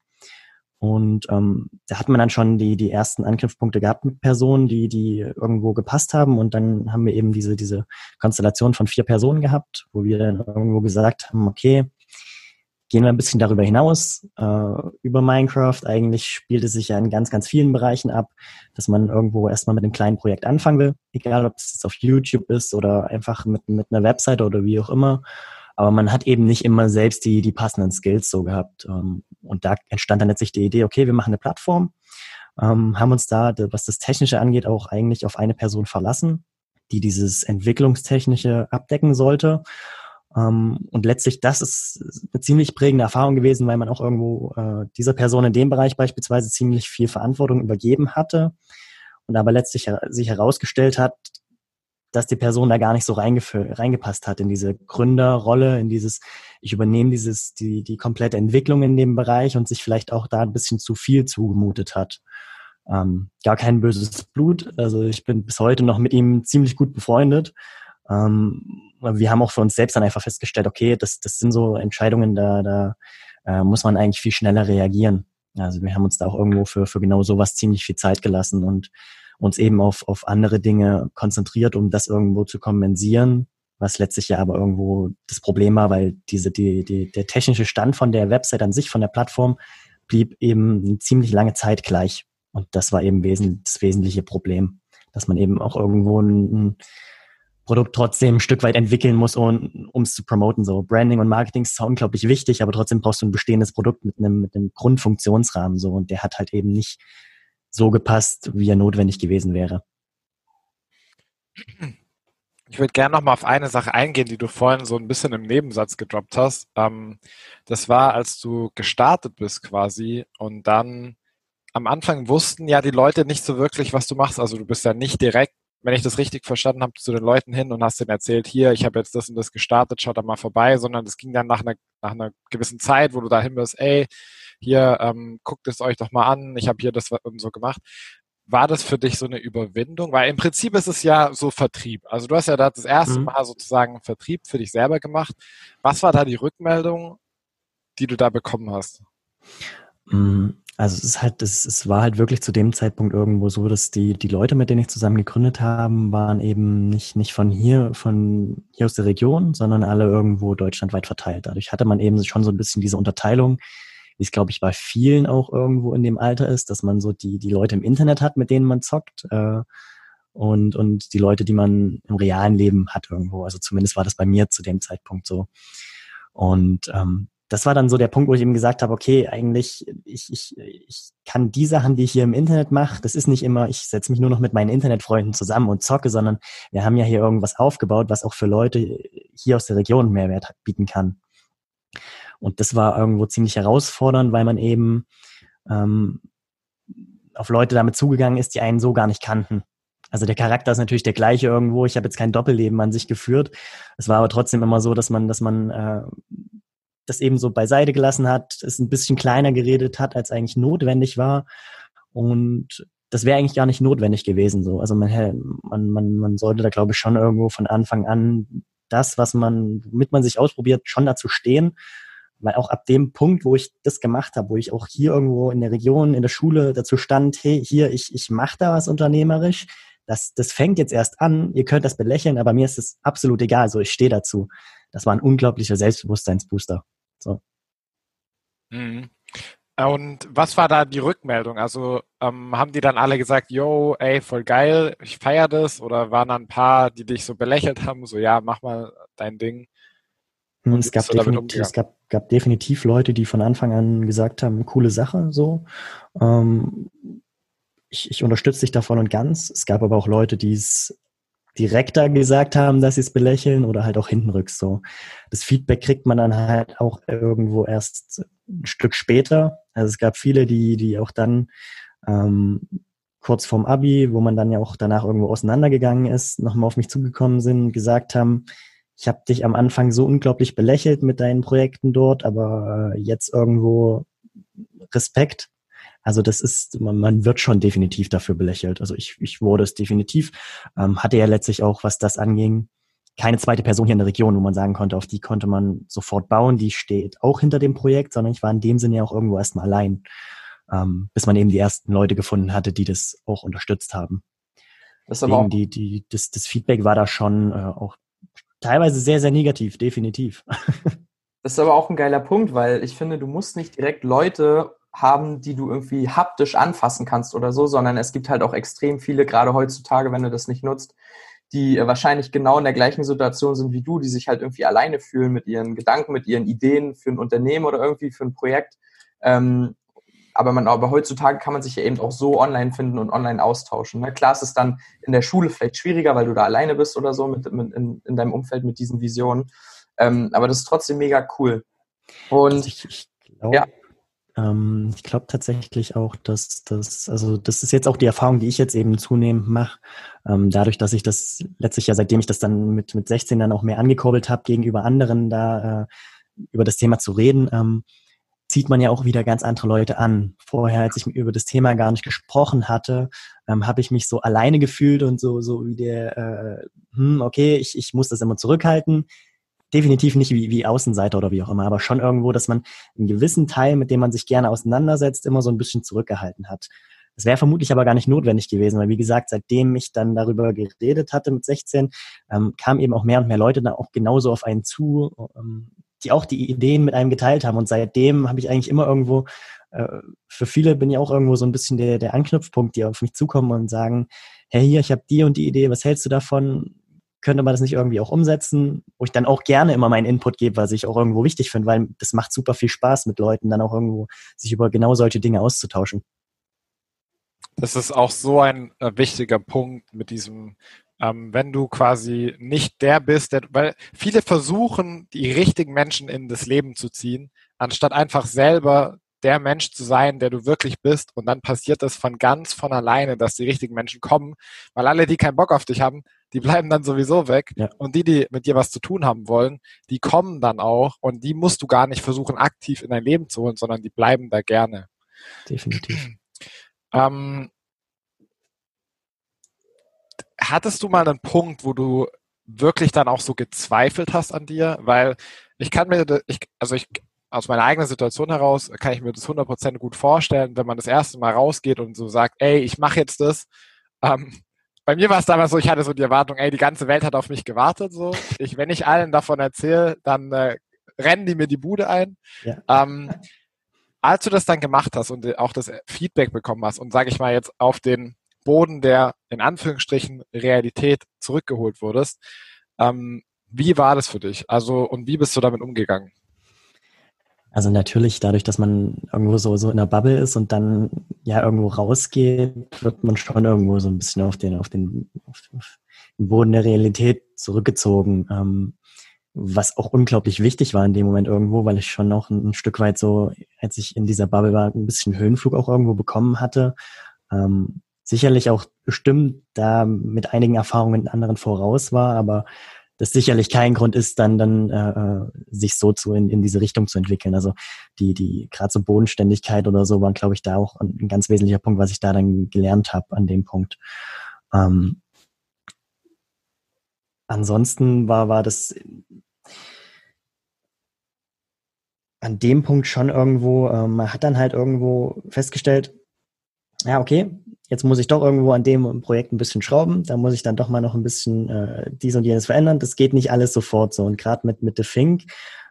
Und ähm, da hat man dann schon die, die ersten Angriffspunkte gehabt mit Personen, die, die irgendwo gepasst haben. Und dann haben wir eben diese, diese Konstellation von vier Personen gehabt, wo wir dann irgendwo gesagt haben, okay, gehen wir ein bisschen darüber hinaus, äh, über Minecraft. Eigentlich spielt es sich ja in ganz, ganz vielen Bereichen ab, dass man irgendwo erstmal mit einem kleinen Projekt anfangen will, egal ob es jetzt auf YouTube ist oder einfach mit, mit einer Website oder wie auch immer. Aber man hat eben nicht immer selbst die, die passenden Skills so gehabt. Ähm, und da entstand dann letztlich die Idee, okay, wir machen eine Plattform, ähm, haben uns da, was das Technische angeht, auch eigentlich auf eine Person verlassen, die dieses Entwicklungstechnische abdecken sollte und letztlich, das ist eine ziemlich prägende Erfahrung gewesen, weil man auch irgendwo äh, dieser Person in dem Bereich beispielsweise ziemlich viel Verantwortung übergeben hatte und aber letztlich sich herausgestellt hat, dass die Person da gar nicht so reingepasst hat in diese Gründerrolle, in dieses, ich übernehme dieses, die, die komplette Entwicklung in dem Bereich und sich vielleicht auch da ein bisschen zu viel zugemutet hat. Ähm, gar kein böses Blut. Also ich bin bis heute noch mit ihm ziemlich gut befreundet. Ähm, wir haben auch für uns selbst dann einfach festgestellt, okay, das, das sind so Entscheidungen, da, da äh, muss man eigentlich viel schneller reagieren. Also wir haben uns da auch irgendwo für, für genau sowas ziemlich viel Zeit gelassen und uns eben auf, auf andere Dinge konzentriert, um das irgendwo zu kompensieren, was letztlich ja aber irgendwo das Problem war, weil diese, die, die, der technische Stand von der Website an sich, von der Plattform, blieb eben eine ziemlich lange Zeit gleich. Und das war eben wesen, das wesentliche Problem, dass man eben auch irgendwo ein, Produkt trotzdem ein Stück weit entwickeln muss, um es zu promoten. So Branding und Marketing ist unglaublich wichtig, aber trotzdem brauchst du ein bestehendes Produkt mit einem, mit einem Grundfunktionsrahmen so und der hat halt eben nicht so gepasst, wie er notwendig gewesen wäre. Ich würde gerne noch mal auf eine Sache eingehen, die du vorhin so ein bisschen im Nebensatz gedroppt hast. Ähm, das war, als du gestartet bist quasi und dann am Anfang wussten ja die Leute nicht so wirklich, was du machst. Also du bist ja nicht direkt wenn ich das richtig verstanden habe, zu den Leuten hin und hast denen erzählt, hier, ich habe jetzt das und das gestartet, schaut da mal vorbei, sondern es ging dann nach einer, nach einer gewissen Zeit, wo du da hin bist, ey, hier, ähm, guckt es euch doch mal an, ich habe hier das und so gemacht. War das für dich so eine Überwindung? Weil im Prinzip ist es ja so Vertrieb. Also du hast ja da das erste mhm. Mal sozusagen Vertrieb für dich selber gemacht. Was war da die Rückmeldung, die du da bekommen hast? Mhm. Also es ist halt, es, es war halt wirklich zu dem Zeitpunkt irgendwo so, dass die, die Leute, mit denen ich zusammen gegründet haben, waren eben nicht, nicht von hier, von hier aus der Region, sondern alle irgendwo deutschlandweit verteilt. Dadurch hatte man eben schon so ein bisschen diese Unterteilung, wie es, glaube ich, bei vielen auch irgendwo in dem Alter ist, dass man so die, die Leute im Internet hat, mit denen man zockt, äh, und, und die Leute, die man im realen Leben hat irgendwo. Also zumindest war das bei mir zu dem Zeitpunkt so. Und ähm, das war dann so der Punkt, wo ich eben gesagt habe, okay, eigentlich, ich, ich, ich kann die Sachen, die ich hier im Internet mache, das ist nicht immer, ich setze mich nur noch mit meinen Internetfreunden zusammen und zocke, sondern wir haben ja hier irgendwas aufgebaut, was auch für Leute hier aus der Region Mehrwert bieten kann. Und das war irgendwo ziemlich herausfordernd, weil man eben ähm, auf Leute damit zugegangen ist, die einen so gar nicht kannten. Also der Charakter ist natürlich der gleiche irgendwo. Ich habe jetzt kein Doppelleben an sich geführt. Es war aber trotzdem immer so, dass man, dass man äh, das eben so beiseite gelassen hat, es ein bisschen kleiner geredet hat, als eigentlich notwendig war. Und das wäre eigentlich gar nicht notwendig gewesen. So. Also man, man, man, man sollte da, glaube ich, schon irgendwo von Anfang an das, was man, womit man sich ausprobiert, schon dazu stehen. Weil auch ab dem Punkt, wo ich das gemacht habe, wo ich auch hier irgendwo in der Region, in der Schule dazu stand, hey, hier, ich, ich mache da was unternehmerisch, das, das fängt jetzt erst an, ihr könnt das belächeln, aber mir ist es absolut egal, so ich stehe dazu. Das war ein unglaublicher Selbstbewusstseinsbooster. So. Mhm. Und was war da die Rückmeldung? Also ähm, haben die dann alle gesagt, yo, ey, voll geil, ich feiere das? Oder waren dann ein paar, die dich so belächelt haben, so ja, mach mal dein Ding? Hm, es gab, definitiv, es gab, gab definitiv Leute, die von Anfang an gesagt haben, coole Sache, so. Ähm, ich, ich unterstütze dich da voll und ganz. Es gab aber auch Leute, die es direkter gesagt haben, dass sie es belächeln oder halt auch hintenrücks so. Das Feedback kriegt man dann halt auch irgendwo erst ein Stück später. Also es gab viele, die, die auch dann ähm, kurz vorm Abi, wo man dann ja auch danach irgendwo auseinandergegangen ist, nochmal auf mich zugekommen sind, gesagt haben, ich habe dich am Anfang so unglaublich belächelt mit deinen Projekten dort, aber äh, jetzt irgendwo Respekt. Also das ist, man, man wird schon definitiv dafür belächelt. Also ich, ich wurde es definitiv. Ähm, hatte ja letztlich auch, was das anging, keine zweite Person hier in der Region, wo man sagen konnte, auf die konnte man sofort bauen, die steht auch hinter dem Projekt, sondern ich war in dem Sinne ja auch irgendwo erstmal allein, ähm, bis man eben die ersten Leute gefunden hatte, die das auch unterstützt haben. Das, aber auch die, die, das, das Feedback war da schon äh, auch teilweise sehr, sehr negativ, definitiv. Das ist aber auch ein geiler Punkt, weil ich finde, du musst nicht direkt Leute haben, die du irgendwie haptisch anfassen kannst oder so, sondern es gibt halt auch extrem viele, gerade heutzutage, wenn du das nicht nutzt, die äh, wahrscheinlich genau in der gleichen Situation sind wie du, die sich halt irgendwie alleine fühlen mit ihren Gedanken, mit ihren Ideen für ein Unternehmen oder irgendwie für ein Projekt. Ähm, aber man, aber heutzutage kann man sich ja eben auch so online finden und online austauschen. Ne? Klar ist es dann in der Schule vielleicht schwieriger, weil du da alleine bist oder so mit, mit in, in deinem Umfeld mit diesen Visionen. Ähm, aber das ist trotzdem mega cool. Und also ich, ich glaube, ja. Ähm, ich glaube tatsächlich auch, dass das, also das ist jetzt auch die Erfahrung, die ich jetzt eben zunehmend mache, ähm, dadurch, dass ich das letztlich ja, seitdem ich das dann mit, mit 16 dann auch mehr angekurbelt habe, gegenüber anderen da äh, über das Thema zu reden, ähm, zieht man ja auch wieder ganz andere Leute an. Vorher, als ich über das Thema gar nicht gesprochen hatte, habe ich mich so alleine gefühlt und so, so wie der, äh, hm, okay, ich, ich muss das immer zurückhalten definitiv nicht wie, wie Außenseiter oder wie auch immer, aber schon irgendwo, dass man einen gewissen Teil, mit dem man sich gerne auseinandersetzt, immer so ein bisschen zurückgehalten hat. Das wäre vermutlich aber gar nicht notwendig gewesen, weil wie gesagt, seitdem ich dann darüber geredet hatte mit 16, ähm, kamen eben auch mehr und mehr Leute dann auch genauso auf einen zu, ähm, die auch die Ideen mit einem geteilt haben. Und seitdem habe ich eigentlich immer irgendwo, äh, für viele bin ich auch irgendwo so ein bisschen der, der Anknüpfpunkt, die auf mich zukommen und sagen, hey, hier, ich habe die und die Idee, was hältst du davon? Könnte man das nicht irgendwie auch umsetzen, wo ich dann auch gerne immer meinen Input gebe, was ich auch irgendwo wichtig finde, weil das macht super viel Spaß mit Leuten, dann auch irgendwo sich über genau solche Dinge auszutauschen. Das ist auch so ein äh, wichtiger Punkt mit diesem, ähm, wenn du quasi nicht der bist, der, weil viele versuchen, die richtigen Menschen in das Leben zu ziehen, anstatt einfach selber der Mensch zu sein, der du wirklich bist. Und dann passiert das von ganz von alleine, dass die richtigen Menschen kommen, weil alle, die keinen Bock auf dich haben, die bleiben dann sowieso weg. Ja. Und die, die mit dir was zu tun haben wollen, die kommen dann auch und die musst du gar nicht versuchen, aktiv in dein Leben zu holen, sondern die bleiben da gerne. Definitiv. Ähm, hattest du mal einen Punkt, wo du wirklich dann auch so gezweifelt hast an dir? Weil ich kann mir, ich, also ich aus meiner eigenen Situation heraus kann ich mir das 100% gut vorstellen, wenn man das erste Mal rausgeht und so sagt, ey, ich mache jetzt das. Ähm, bei mir war es damals so, ich hatte so die Erwartung, ey, die ganze Welt hat auf mich gewartet. So, ich, wenn ich allen davon erzähle, dann äh, rennen die mir die Bude ein. Ja. Ähm, als du das dann gemacht hast und auch das Feedback bekommen hast und sage ich mal jetzt auf den Boden der in Anführungsstrichen Realität zurückgeholt wurdest, ähm, wie war das für dich? Also und wie bist du damit umgegangen? Also natürlich, dadurch, dass man irgendwo so, so in der Bubble ist und dann ja irgendwo rausgeht, wird man schon irgendwo so ein bisschen auf den, auf den, auf den Boden der Realität zurückgezogen. Ähm, was auch unglaublich wichtig war in dem Moment irgendwo, weil ich schon noch ein, ein, Stück weit so, als ich in dieser Bubble war, ein bisschen Höhenflug auch irgendwo bekommen hatte. Ähm, sicherlich auch bestimmt da mit einigen Erfahrungen anderen voraus war, aber das sicherlich kein Grund ist, dann dann äh, äh, sich so zu in, in diese Richtung zu entwickeln. Also die die gerade so Bodenständigkeit oder so war, glaube ich, da auch ein, ein, ganz wesentlicher Punkt, was ich da dann gelernt habe an dem Punkt. Ähm, ansonsten war war das an dem Punkt schon irgendwo. Äh, man hat dann halt irgendwo festgestellt, ja okay, jetzt muss ich doch irgendwo an dem Projekt ein bisschen schrauben, da muss ich dann doch mal noch ein bisschen äh, dies und jenes verändern. Das geht nicht alles sofort so. Und gerade mit, mit The Fink,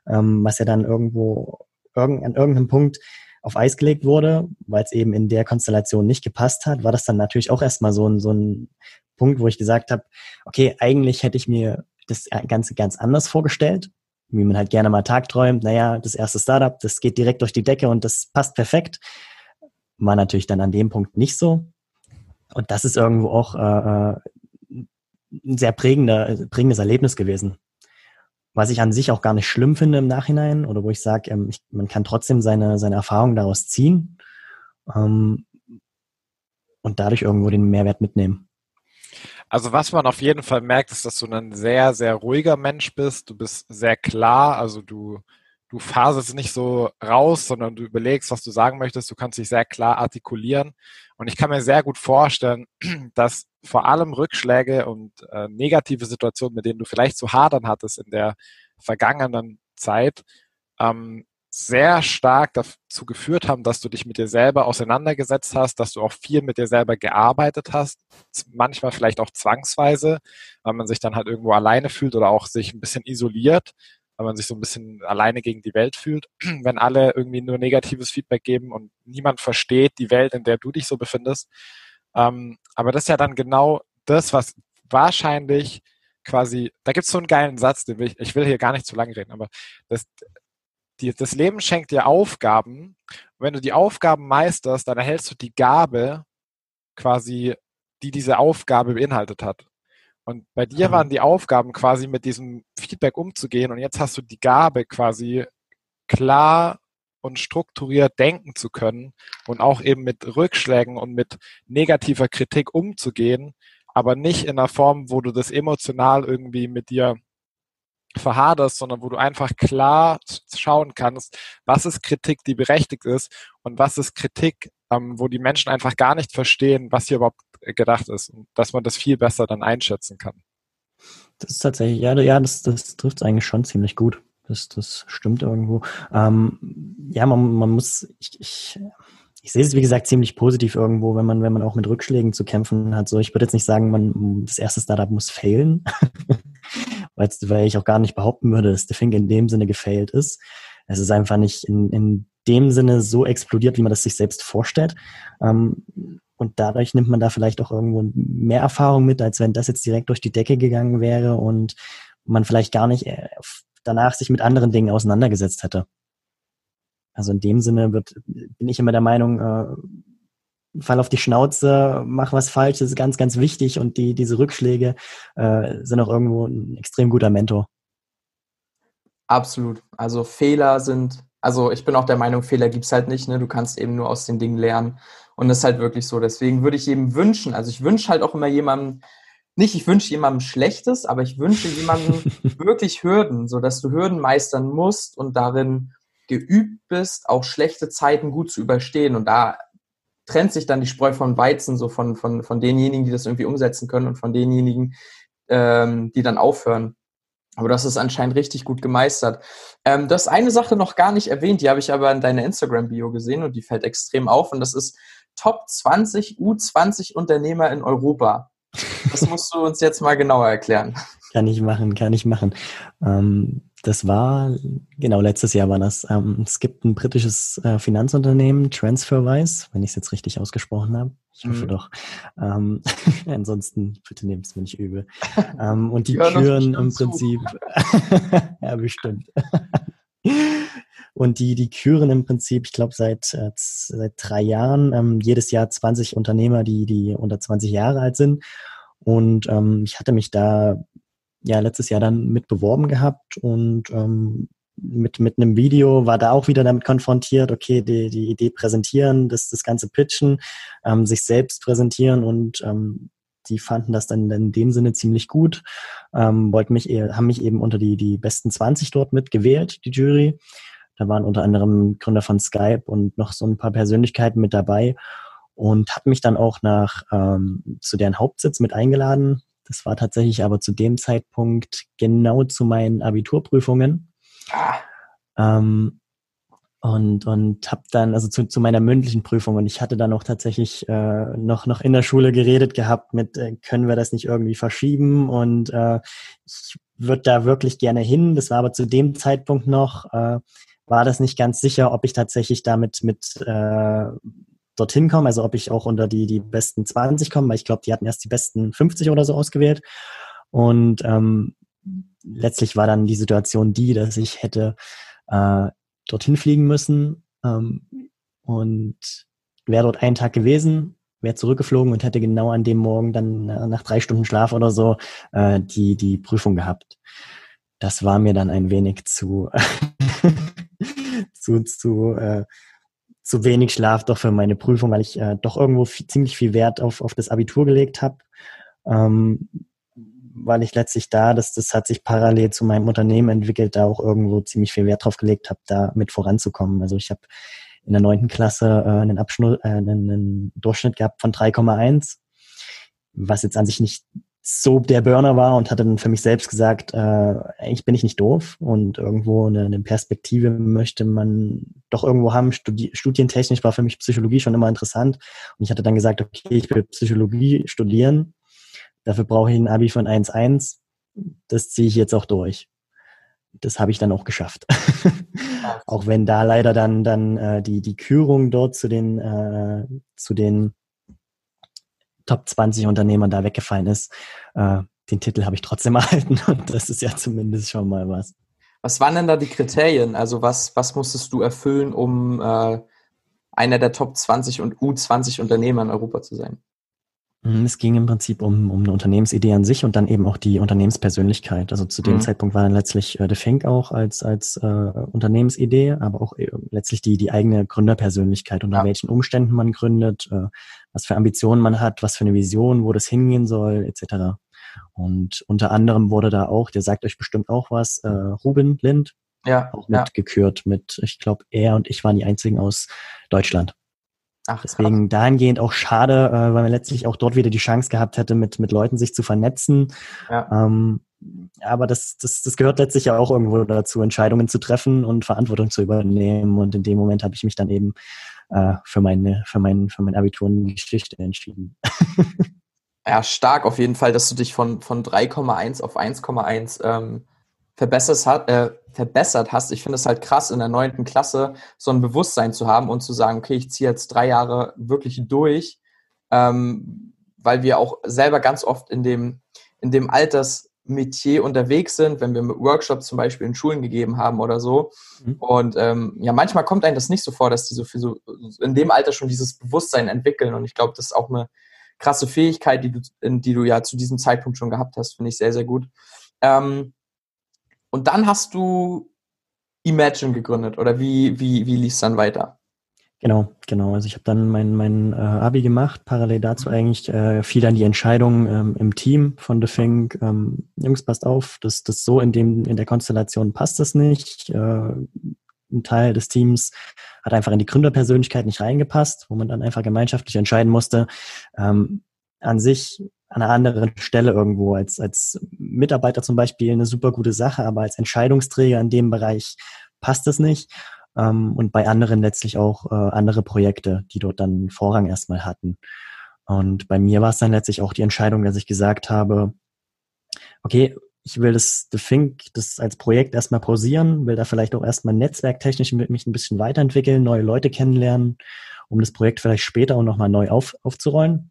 ähm, was ja dann irgendwo irgend, an irgendeinem Punkt auf Eis gelegt wurde, weil es eben in der Konstellation nicht gepasst hat, war das dann natürlich auch erstmal so ein, so ein Punkt, wo ich gesagt habe, okay, eigentlich hätte ich mir das Ganze ganz anders vorgestellt, wie man halt gerne mal tagträumt. Naja, das erste Startup, das geht direkt durch die Decke und das passt perfekt. War natürlich dann an dem Punkt nicht so. Und das ist irgendwo auch äh, äh, ein sehr prägender, prägendes Erlebnis gewesen. Was ich an sich auch gar nicht schlimm finde im Nachhinein oder wo ich sage, ähm, man kann trotzdem seine, seine Erfahrungen daraus ziehen ähm, und dadurch irgendwo den Mehrwert mitnehmen. Also was man auf jeden Fall merkt, ist, dass du ein sehr, sehr ruhiger Mensch bist. Du bist sehr klar, also du du fasest nicht so raus, sondern du überlegst, was du sagen möchtest. Du kannst dich sehr klar artikulieren. Und ich kann mir sehr gut vorstellen, dass vor allem Rückschläge und äh, negative Situationen, mit denen du vielleicht zu hadern hattest in der vergangenen Zeit, ähm, sehr stark dazu geführt haben, dass du dich mit dir selber auseinandergesetzt hast, dass du auch viel mit dir selber gearbeitet hast, manchmal vielleicht auch zwangsweise, weil man sich dann halt irgendwo alleine fühlt oder auch sich ein bisschen isoliert weil man sich so ein bisschen alleine gegen die Welt fühlt, wenn alle irgendwie nur negatives Feedback geben und niemand versteht die Welt, in der du dich so befindest. Ähm, aber das ist ja dann genau das, was wahrscheinlich quasi, da gibt es so einen geilen Satz, den will ich, ich will hier gar nicht zu lange reden, aber das, die, das Leben schenkt dir Aufgaben. Und wenn du die Aufgaben meisterst, dann erhältst du die Gabe quasi, die diese Aufgabe beinhaltet hat. Und bei dir waren die Aufgaben quasi mit diesem Feedback umzugehen und jetzt hast du die Gabe quasi klar und strukturiert denken zu können und auch eben mit Rückschlägen und mit negativer Kritik umzugehen, aber nicht in einer Form, wo du das emotional irgendwie mit dir verhaderst, sondern wo du einfach klar schauen kannst, was ist Kritik, die berechtigt ist und was ist Kritik, ähm, wo die Menschen einfach gar nicht verstehen, was hier überhaupt gedacht ist und dass man das viel besser dann einschätzen kann. Das ist tatsächlich, ja, ja das, das trifft es eigentlich schon ziemlich gut. Das, das stimmt irgendwo. Ähm, ja, man, man muss, ich, ich, ich sehe es wie gesagt ziemlich positiv irgendwo, wenn man, wenn man auch mit Rückschlägen zu kämpfen hat. So, ich würde jetzt nicht sagen, man, das erste Startup muss failen, weil ich auch gar nicht behaupten würde, dass der Fink in dem Sinne gefailt ist. Es ist einfach nicht in, in dem Sinne so explodiert, wie man das sich selbst vorstellt. Ähm, und dadurch nimmt man da vielleicht auch irgendwo mehr Erfahrung mit, als wenn das jetzt direkt durch die Decke gegangen wäre und man vielleicht gar nicht äh, danach sich mit anderen Dingen auseinandergesetzt hätte. Also in dem Sinne wird, bin ich immer der Meinung, äh, fall auf die Schnauze, mach was falsch, das ist ganz, ganz wichtig und die, diese Rückschläge äh, sind auch irgendwo ein extrem guter Mentor. Absolut. Also Fehler sind, also ich bin auch der Meinung, Fehler gibt es halt nicht, ne? Du kannst eben nur aus den Dingen lernen. Und das ist halt wirklich so. Deswegen würde ich jedem wünschen, also ich wünsche halt auch immer jemandem, nicht, ich wünsche jemandem Schlechtes, aber ich wünsche jemandem wirklich Hürden, so dass du Hürden meistern musst und darin geübt bist, auch schlechte Zeiten gut zu überstehen. Und da trennt sich dann die Spreu von Weizen, so von, von, von denjenigen, die das irgendwie umsetzen können und von denjenigen, ähm, die dann aufhören. Aber das ist anscheinend richtig gut gemeistert. Ähm, das eine Sache noch gar nicht erwähnt, die habe ich aber in deiner Instagram-Bio gesehen und die fällt extrem auf. Und das ist Top 20 U20 Unternehmer in Europa. Das musst du uns jetzt mal genauer erklären. Kann ich machen, kann ich machen. Ähm, das war, genau, letztes Jahr war das. Ähm, es gibt ein britisches äh, Finanzunternehmen, Transferwise, wenn ich es jetzt richtig ausgesprochen habe. Ich hoffe mhm. doch. Ähm, ansonsten, bitte nehmt es mir nicht übel. Ähm, und die führen im Prinzip, ja, bestimmt. Und die, die küren im Prinzip, ich glaube, seit, äh, seit drei Jahren ähm, jedes Jahr 20 Unternehmer, die, die unter 20 Jahre alt sind. Und ähm, ich hatte mich da ja letztes Jahr dann mit beworben gehabt und ähm, mit, mit einem Video war da auch wieder damit konfrontiert, okay, die, die Idee präsentieren, das, das ganze pitchen, ähm, sich selbst präsentieren und ähm, die fanden das dann in dem Sinne ziemlich gut, ähm, wollten mich, haben mich eben unter die, die besten 20 dort mitgewählt, die Jury. Da waren unter anderem Gründer von Skype und noch so ein paar Persönlichkeiten mit dabei und hat mich dann auch nach ähm, zu deren Hauptsitz mit eingeladen. Das war tatsächlich aber zu dem Zeitpunkt genau zu meinen Abiturprüfungen. Ah. Ähm, und und habe dann also zu, zu meiner mündlichen Prüfung und ich hatte dann auch tatsächlich äh, noch noch in der Schule geredet gehabt mit äh, können wir das nicht irgendwie verschieben und äh, ich würde da wirklich gerne hin das war aber zu dem Zeitpunkt noch äh, war das nicht ganz sicher ob ich tatsächlich damit mit äh, dorthin komme also ob ich auch unter die die besten 20 komme weil ich glaube die hatten erst die besten 50 oder so ausgewählt und ähm, letztlich war dann die Situation die dass ich hätte äh, dorthin fliegen müssen ähm, und wäre dort einen Tag gewesen, wäre zurückgeflogen und hätte genau an dem Morgen dann äh, nach drei Stunden Schlaf oder so äh, die, die Prüfung gehabt. Das war mir dann ein wenig zu, zu, zu, äh, zu wenig Schlaf doch für meine Prüfung, weil ich äh, doch irgendwo viel, ziemlich viel Wert auf, auf das Abitur gelegt habe. Ähm, weil ich letztlich da, das, das hat sich parallel zu meinem Unternehmen entwickelt, da auch irgendwo ziemlich viel Wert drauf gelegt habe, da mit voranzukommen. Also ich habe in der neunten Klasse äh, einen, Abschnitt, äh, einen, einen Durchschnitt gehabt von 3,1, was jetzt an sich nicht so der Burner war und hatte dann für mich selbst gesagt, äh, eigentlich bin ich nicht doof und irgendwo eine, eine Perspektive möchte man doch irgendwo haben. Studi studientechnisch war für mich Psychologie schon immer interessant und ich hatte dann gesagt, okay, ich will Psychologie studieren Dafür brauche ich ein Abi von 1,1. Das ziehe ich jetzt auch durch. Das habe ich dann auch geschafft. auch wenn da leider dann, dann äh, die, die Kürung dort zu den, äh, zu den Top 20 Unternehmern da weggefallen ist. Äh, den Titel habe ich trotzdem erhalten und das ist ja zumindest schon mal was. Was waren denn da die Kriterien? Also was, was musstest du erfüllen, um äh, einer der Top 20 und U20 Unternehmer in Europa zu sein? Mhm, es ging im Prinzip um, um eine Unternehmensidee an sich und dann eben auch die Unternehmenspersönlichkeit. Also zu dem mhm. Zeitpunkt war dann letztlich äh, The Fink auch als, als äh, Unternehmensidee, aber auch äh, letztlich die, die eigene Gründerpersönlichkeit, unter ja. welchen Umständen man gründet, äh, was für Ambitionen man hat, was für eine Vision, wo das hingehen soll, etc. Und unter anderem wurde da auch, der sagt euch bestimmt auch was, äh, Ruben Lind, ja, auch mitgekürt ja. mit, ich glaube, er und ich waren die einzigen aus Deutschland. Ach, Deswegen dahingehend auch schade, äh, weil man letztlich auch dort wieder die Chance gehabt hätte, mit, mit Leuten sich zu vernetzen. Ja. Ähm, aber das, das, das gehört letztlich ja auch irgendwo dazu, Entscheidungen zu treffen und Verantwortung zu übernehmen. Und in dem Moment habe ich mich dann eben äh, für, meine, für, mein, für mein Abitur in Geschichte entschieden. ja, stark auf jeden Fall, dass du dich von, von 3,1 auf 1,1 ähm, verbessert, hat, äh, verbessert hast. Ich finde es halt krass, in der neunten Klasse so ein Bewusstsein zu haben und zu sagen, okay, ich ziehe jetzt drei Jahre wirklich durch, ähm, weil wir auch selber ganz oft in dem, in dem Altersmetier unterwegs sind, wenn wir Workshops zum Beispiel in Schulen gegeben haben oder so. Mhm. Und ähm, ja, manchmal kommt einem das nicht so vor, dass die so für so in dem Alter schon dieses Bewusstsein entwickeln. Und ich glaube, das ist auch eine krasse Fähigkeit, die du, die du ja zu diesem Zeitpunkt schon gehabt hast, finde ich sehr, sehr gut. Ähm, und dann hast du Imagine gegründet oder wie, wie, wie lief es dann weiter? Genau, genau. Also ich habe dann mein, mein äh, Abi gemacht, parallel dazu eigentlich äh, fiel dann die Entscheidung ähm, im Team von The Fink, ähm, Jungs, passt auf, das, das so in dem, in der Konstellation passt das nicht. Äh, ein Teil des Teams hat einfach in die Gründerpersönlichkeit nicht reingepasst, wo man dann einfach gemeinschaftlich entscheiden musste. Ähm, an sich an einer anderen Stelle irgendwo als, als Mitarbeiter zum Beispiel eine super gute Sache, aber als Entscheidungsträger in dem Bereich passt es nicht. Ähm, und bei anderen letztlich auch äh, andere Projekte, die dort dann Vorrang erstmal hatten. Und bei mir war es dann letztlich auch die Entscheidung, dass ich gesagt habe, okay, ich will das The Think, das als Projekt erstmal pausieren, will da vielleicht auch erstmal netzwerktechnisch mich ein bisschen weiterentwickeln, neue Leute kennenlernen, um das Projekt vielleicht später auch nochmal neu auf, aufzurollen.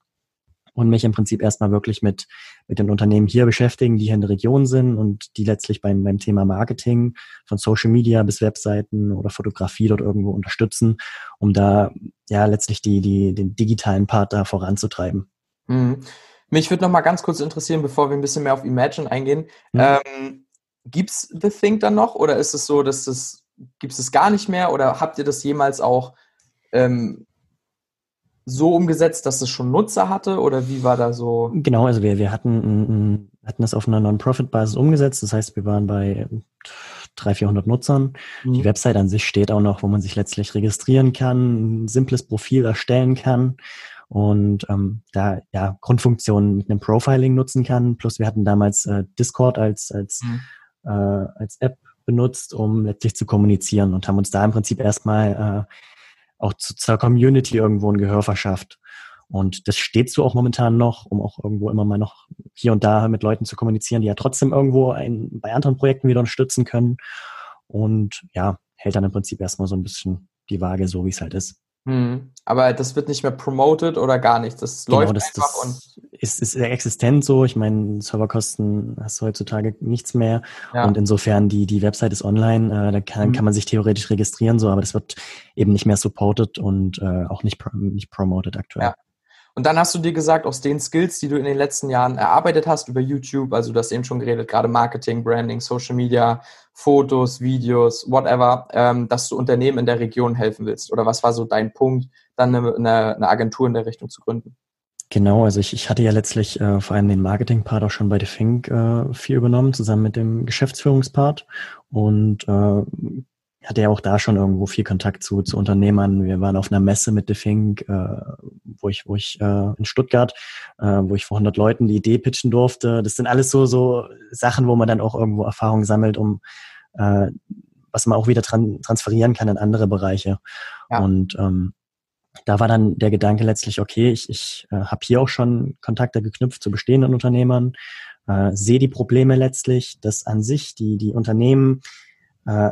Und mich im Prinzip erstmal wirklich mit, mit den Unternehmen hier beschäftigen, die hier in der Region sind und die letztlich beim, beim Thema Marketing von Social Media bis Webseiten oder Fotografie dort irgendwo unterstützen, um da ja letztlich die, die, den digitalen Part da voranzutreiben. Mhm. Mich würde noch mal ganz kurz interessieren, bevor wir ein bisschen mehr auf Imagine eingehen. Mhm. Ähm, gibt's The Think dann noch oder ist es so, dass das gibt es gar nicht mehr oder habt ihr das jemals auch ähm, so umgesetzt, dass es schon Nutzer hatte oder wie war da so? Genau, also wir, wir hatten, hatten das auf einer Non-Profit-Basis umgesetzt. Das heißt, wir waren bei 300, 400 Nutzern. Mhm. Die Website an sich steht auch noch, wo man sich letztlich registrieren kann, ein simples Profil erstellen kann und ähm, da ja Grundfunktionen mit einem Profiling nutzen kann. Plus wir hatten damals äh, Discord als als mhm. äh, als App benutzt, um letztlich zu kommunizieren und haben uns da im Prinzip erstmal äh, auch zu, zur Community irgendwo ein Gehör verschafft. Und das steht so auch momentan noch, um auch irgendwo immer mal noch hier und da mit Leuten zu kommunizieren, die ja trotzdem irgendwo ein, bei anderen Projekten wieder unterstützen können. Und ja, hält dann im Prinzip erstmal so ein bisschen die Waage so, wie es halt ist. Hm. Aber das wird nicht mehr promoted oder gar nichts. Das genau, läuft das, einfach das und ist, ist existent so. Ich meine, Serverkosten hast du heutzutage nichts mehr. Ja. Und insofern die, die Website ist online, äh, da kann, mhm. kann man sich theoretisch registrieren, so, aber das wird eben nicht mehr supported und äh, auch nicht, nicht promoted aktuell. Ja. Und dann hast du dir gesagt, aus den Skills, die du in den letzten Jahren erarbeitet hast über YouTube, also du hast eben schon geredet, gerade Marketing, Branding, Social Media, Fotos, Videos, whatever, ähm, dass du Unternehmen in der Region helfen willst? Oder was war so dein Punkt, dann eine, eine, Agentur in der Richtung zu gründen? Genau, also ich, ich hatte ja letztlich äh, vor allem den Marketing-Part auch schon bei The Fink äh, viel übernommen, zusammen mit dem Geschäftsführungspart und äh, hatte ja auch da schon irgendwo viel Kontakt zu, zu Unternehmern. Wir waren auf einer Messe mit The Fink, äh, wo ich, wo ich äh, in Stuttgart, äh, wo ich vor 100 Leuten die Idee pitchen durfte. Das sind alles so, so Sachen, wo man dann auch irgendwo Erfahrung sammelt, um äh, was man auch wieder tran transferieren kann in andere Bereiche. Ja. Und ähm, da war dann der Gedanke letztlich, okay, ich, ich äh, habe hier auch schon Kontakte geknüpft zu bestehenden Unternehmern, äh, sehe die Probleme letztlich, dass an sich die, die Unternehmen äh,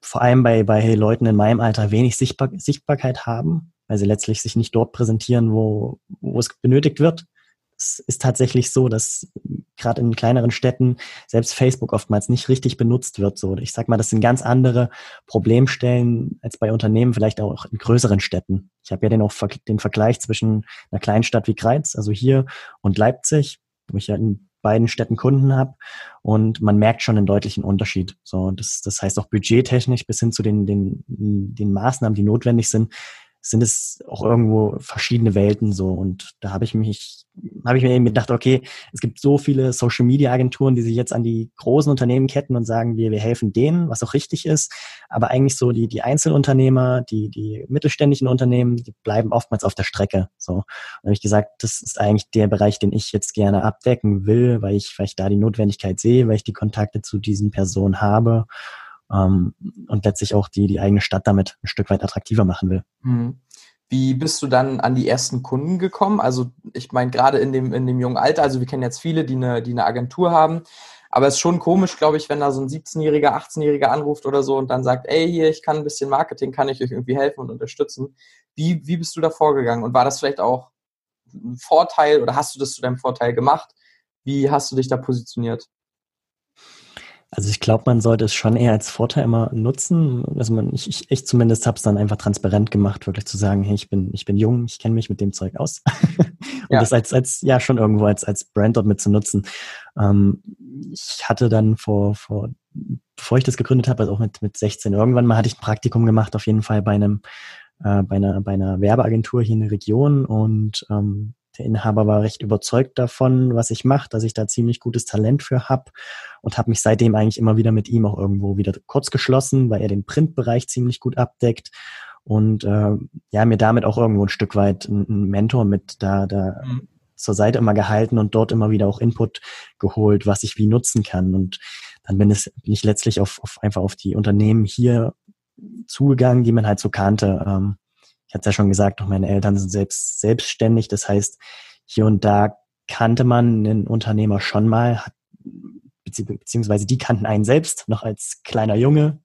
vor allem bei, bei Leuten in meinem Alter wenig Sichtbar Sichtbarkeit haben, weil sie letztlich sich nicht dort präsentieren, wo, wo es benötigt wird. Es ist tatsächlich so, dass gerade in kleineren Städten selbst Facebook oftmals nicht richtig benutzt wird. So, ich sag mal, das sind ganz andere Problemstellen als bei Unternehmen, vielleicht auch in größeren Städten. Ich habe ja den auch den Vergleich zwischen einer kleinen Stadt wie Greiz, also hier, und Leipzig, wo ich ja in beiden Städten Kunden habe und man merkt schon einen deutlichen Unterschied. So, das, das heißt auch budgettechnisch bis hin zu den, den, den Maßnahmen, die notwendig sind, sind es auch irgendwo verschiedene Welten so. Und da habe ich mich, habe ich mir eben gedacht, okay, es gibt so viele Social Media Agenturen, die sich jetzt an die großen Unternehmen ketten und sagen, wir, wir helfen denen, was auch richtig ist. Aber eigentlich so die, die Einzelunternehmer, die, die mittelständischen Unternehmen, die bleiben oftmals auf der Strecke. So. Und habe ich gesagt, das ist eigentlich der Bereich, den ich jetzt gerne abdecken will, weil ich, weil ich da die Notwendigkeit sehe, weil ich die Kontakte zu diesen Personen habe ähm, und letztlich auch die, die eigene Stadt damit ein Stück weit attraktiver machen will. Mhm. Wie bist du dann an die ersten Kunden gekommen? Also ich meine, gerade in dem, in dem jungen Alter, also wir kennen jetzt viele, die eine, die eine Agentur haben, aber es ist schon komisch, glaube ich, wenn da so ein 17-Jähriger, 18-Jähriger anruft oder so und dann sagt, ey, hier, ich kann ein bisschen Marketing, kann ich euch irgendwie helfen und unterstützen. Wie, wie bist du da vorgegangen? Und war das vielleicht auch ein Vorteil oder hast du das zu deinem Vorteil gemacht? Wie hast du dich da positioniert? Also ich glaube, man sollte es schon eher als Vorteil immer nutzen. Also man, ich, ich, ich zumindest habe es dann einfach transparent gemacht, wirklich zu sagen, hey, ich bin, ich bin jung, ich kenne mich mit dem Zeug aus. und ja. das als, als, ja, schon irgendwo als, als Brand dort mit zu nutzen. Ähm, ich hatte dann vor, vor, bevor ich das gegründet habe, also auch mit, mit 16 irgendwann mal hatte ich ein Praktikum gemacht, auf jeden Fall bei einem, äh, bei einer, bei einer Werbeagentur hier in der Region und ähm, der Inhaber war recht überzeugt davon, was ich mache, dass ich da ziemlich gutes Talent für habe und habe mich seitdem eigentlich immer wieder mit ihm auch irgendwo wieder kurz geschlossen, weil er den Printbereich ziemlich gut abdeckt und äh, ja mir damit auch irgendwo ein Stück weit einen Mentor mit da da mhm. zur Seite immer gehalten und dort immer wieder auch Input geholt, was ich wie nutzen kann und dann bin, es, bin ich letztlich auf, auf einfach auf die Unternehmen hier zugegangen, die man halt so kannte. Ähm, ich hatte es ja schon gesagt, auch meine Eltern sind selbst selbstständig. Das heißt, hier und da kannte man einen Unternehmer schon mal, hat, beziehungsweise die kannten einen selbst noch als kleiner Junge.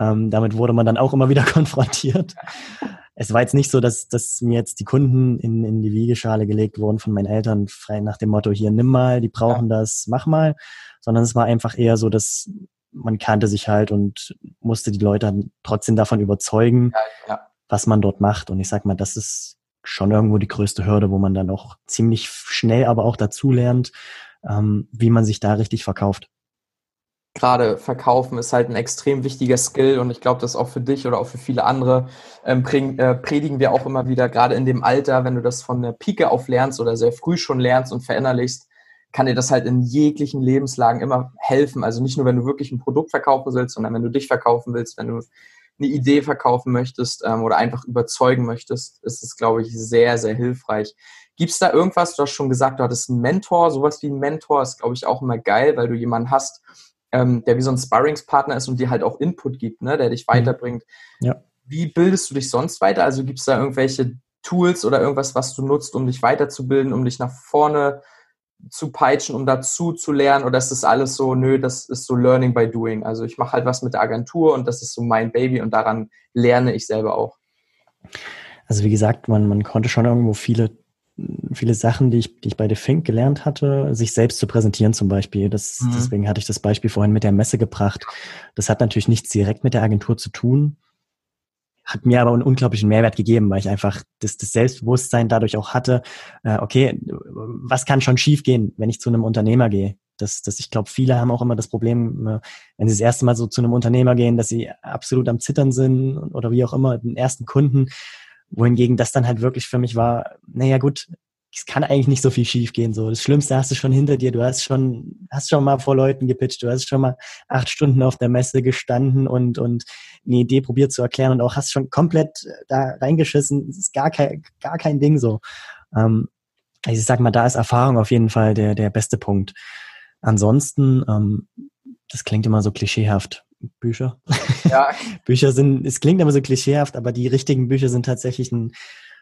Ähm, damit wurde man dann auch immer wieder konfrontiert. es war jetzt nicht so, dass, dass mir jetzt die Kunden in, in die Wiegeschale gelegt wurden von meinen Eltern, frei nach dem Motto, hier nimm mal, die brauchen ja. das, mach mal, sondern es war einfach eher so, dass man kannte sich halt und musste die Leute trotzdem davon überzeugen, ja, ja. Was man dort macht. Und ich sag mal, das ist schon irgendwo die größte Hürde, wo man dann auch ziemlich schnell aber auch dazu lernt, ähm, wie man sich da richtig verkauft. Gerade verkaufen ist halt ein extrem wichtiger Skill und ich glaube, das auch für dich oder auch für viele andere ähm, äh, predigen wir auch immer wieder, gerade in dem Alter, wenn du das von der Pike auf lernst oder sehr früh schon lernst und verinnerlichst, kann dir das halt in jeglichen Lebenslagen immer helfen. Also nicht nur, wenn du wirklich ein Produkt verkaufen willst, sondern wenn du dich verkaufen willst, wenn du eine Idee verkaufen möchtest ähm, oder einfach überzeugen möchtest, ist es, glaube ich, sehr, sehr hilfreich. Gibt es da irgendwas, du hast schon gesagt, du hattest einen Mentor, sowas wie ein Mentor ist, glaube ich, auch immer geil, weil du jemanden hast, ähm, der wie so ein Sparringspartner ist und dir halt auch Input gibt, ne, der dich mhm. weiterbringt. Ja. Wie bildest du dich sonst weiter? Also gibt es da irgendwelche Tools oder irgendwas, was du nutzt, um dich weiterzubilden, um dich nach vorne zu peitschen, um dazu zu lernen? Oder ist das alles so, nö, das ist so Learning by Doing? Also ich mache halt was mit der Agentur und das ist so mein Baby und daran lerne ich selber auch. Also wie gesagt, man, man konnte schon irgendwo viele, viele Sachen, die ich, die ich bei The Fink gelernt hatte, sich selbst zu präsentieren zum Beispiel. Das, mhm. Deswegen hatte ich das Beispiel vorhin mit der Messe gebracht. Das hat natürlich nichts direkt mit der Agentur zu tun hat mir aber einen unglaublichen Mehrwert gegeben, weil ich einfach das, das Selbstbewusstsein dadurch auch hatte, äh, okay, was kann schon schiefgehen, wenn ich zu einem Unternehmer gehe? Das, das, ich glaube, viele haben auch immer das Problem, äh, wenn sie das erste Mal so zu einem Unternehmer gehen, dass sie absolut am Zittern sind oder wie auch immer, den ersten Kunden, wohingegen das dann halt wirklich für mich war, naja gut, es kann eigentlich nicht so viel schief gehen. So, das Schlimmste hast du schon hinter dir. Du hast schon, hast schon mal vor Leuten gepitcht. Du hast schon mal acht Stunden auf der Messe gestanden und und eine Idee probiert zu erklären und auch hast schon komplett da reingeschissen. Das ist gar kein gar kein Ding so. Ähm, also ich sag mal, da ist Erfahrung auf jeden Fall der der beste Punkt. Ansonsten, ähm, das klingt immer so klischeehaft. Bücher. Ja. Bücher sind, es klingt immer so klischeehaft, aber die richtigen Bücher sind tatsächlich ein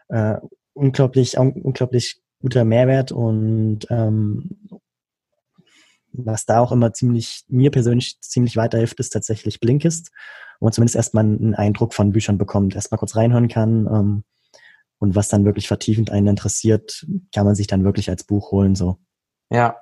äh, unglaublich, unglaublich guter Mehrwert und ähm, was da auch immer ziemlich, mir persönlich ziemlich weiterhilft, ist tatsächlich Blinkist, wo man zumindest erstmal einen Eindruck von Büchern bekommt, erstmal kurz reinhören kann ähm, und was dann wirklich vertiefend einen interessiert, kann man sich dann wirklich als Buch holen, so. Ja.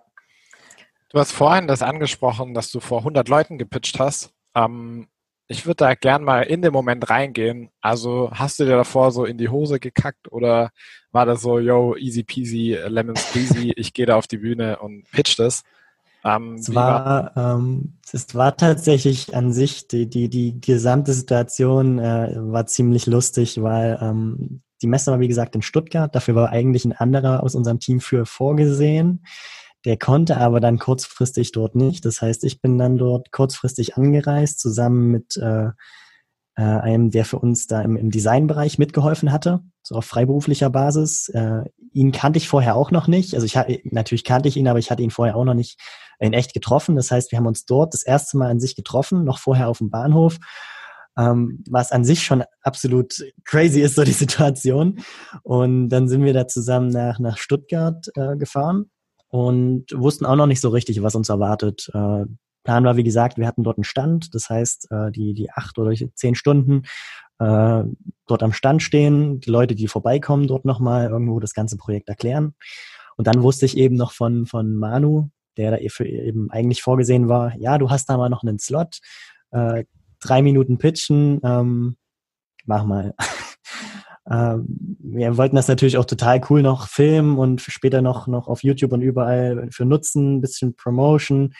Du hast vorhin das angesprochen, dass du vor 100 Leuten gepitcht hast. Ähm, ich würde da gern mal in den Moment reingehen. Also hast du dir davor so in die Hose gekackt oder war das so, yo, easy peasy, lemon squeezy, ich gehe da auf die Bühne und pitch das? Ähm, es, war, ähm, es war tatsächlich an sich, die, die, die gesamte Situation äh, war ziemlich lustig, weil ähm, die Messe war wie gesagt in Stuttgart, dafür war eigentlich ein anderer aus unserem Team für vorgesehen. Der konnte aber dann kurzfristig dort nicht. Das heißt, ich bin dann dort kurzfristig angereist, zusammen mit äh, äh, einem, der für uns da im, im Designbereich mitgeholfen hatte, so auf freiberuflicher Basis. Äh, ihn kannte ich vorher auch noch nicht. Also ich natürlich kannte ich ihn, aber ich hatte ihn vorher auch noch nicht in echt getroffen. Das heißt, wir haben uns dort das erste Mal an sich getroffen, noch vorher auf dem Bahnhof. Ähm, was an sich schon absolut crazy ist, so die Situation. Und dann sind wir da zusammen nach, nach Stuttgart äh, gefahren und wussten auch noch nicht so richtig, was uns erwartet. Äh, Plan war, wie gesagt, wir hatten dort einen Stand, das heißt, äh, die, die acht oder zehn Stunden äh, dort am Stand stehen, die Leute, die vorbeikommen, dort nochmal irgendwo das ganze Projekt erklären. Und dann wusste ich eben noch von, von Manu, der da eben eigentlich vorgesehen war, ja, du hast da mal noch einen Slot, äh, drei Minuten pitchen, ähm, mach mal. Ähm, wir wollten das natürlich auch total cool noch filmen und später noch, noch auf YouTube und überall für nutzen, ein bisschen Promotion.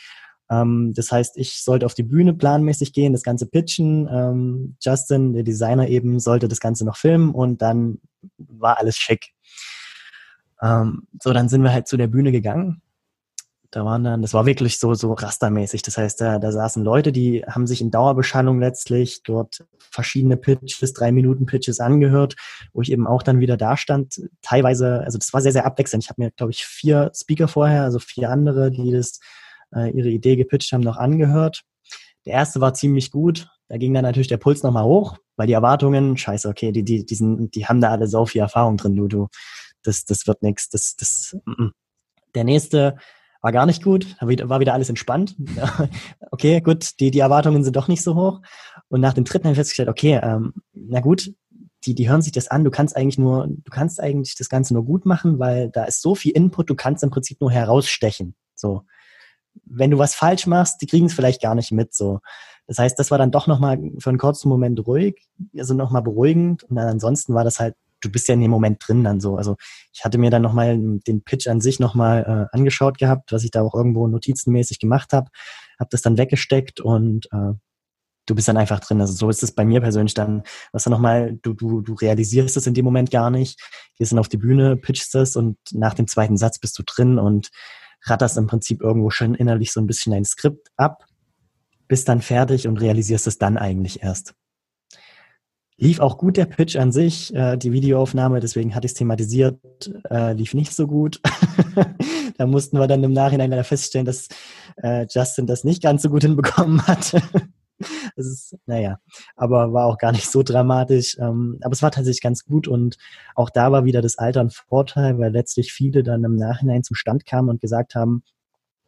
Ähm, das heißt, ich sollte auf die Bühne planmäßig gehen, das Ganze pitchen. Ähm, Justin, der Designer eben, sollte das Ganze noch filmen und dann war alles schick. So, dann sind wir halt zu der Bühne gegangen da waren dann, das war wirklich so, so rastermäßig. Das heißt, da, da saßen Leute, die haben sich in Dauerbeschallung letztlich dort verschiedene Pitches, drei Minuten Pitches angehört, wo ich eben auch dann wieder da stand. Teilweise, also das war sehr, sehr abwechselnd. Ich habe mir, glaube ich, vier Speaker vorher, also vier andere, die das, äh, ihre Idee gepitcht haben, noch angehört. Der erste war ziemlich gut. Da ging dann natürlich der Puls nochmal hoch, weil die Erwartungen, scheiße, okay, die, die, die, sind, die haben da alle so viel Erfahrung drin, du, du. Das, das wird nix. Das, das, mm, mm. Der nächste, war gar nicht gut, war wieder alles entspannt. okay, gut, die, die Erwartungen sind doch nicht so hoch. Und nach dem dritten habe ich festgestellt, okay, ähm, na gut, die, die hören sich das an, du kannst eigentlich nur, du kannst eigentlich das Ganze nur gut machen, weil da ist so viel Input, du kannst im Prinzip nur herausstechen. So. Wenn du was falsch machst, die kriegen es vielleicht gar nicht mit. So. Das heißt, das war dann doch nochmal für einen kurzen Moment ruhig, also nochmal beruhigend. Und dann ansonsten war das halt, du bist ja in dem Moment drin dann so. Also ich hatte mir dann nochmal den Pitch an sich nochmal äh, angeschaut gehabt, was ich da auch irgendwo notizenmäßig gemacht habe, habe das dann weggesteckt und äh, du bist dann einfach drin. Also so ist es bei mir persönlich dann, was dann nochmal, du, du, du realisierst es in dem Moment gar nicht, gehst dann auf die Bühne, pitchst es und nach dem zweiten Satz bist du drin und ratterst im Prinzip irgendwo schon innerlich so ein bisschen dein Skript ab, bist dann fertig und realisierst es dann eigentlich erst. Lief auch gut der Pitch an sich, äh, die Videoaufnahme, deswegen hatte ich es thematisiert, äh, lief nicht so gut. da mussten wir dann im Nachhinein leider feststellen, dass äh, Justin das nicht ganz so gut hinbekommen hat. Es ist, naja, aber war auch gar nicht so dramatisch. Ähm, aber es war tatsächlich ganz gut und auch da war wieder das Alter ein Vorteil, weil letztlich viele dann im Nachhinein zum Stand kamen und gesagt haben,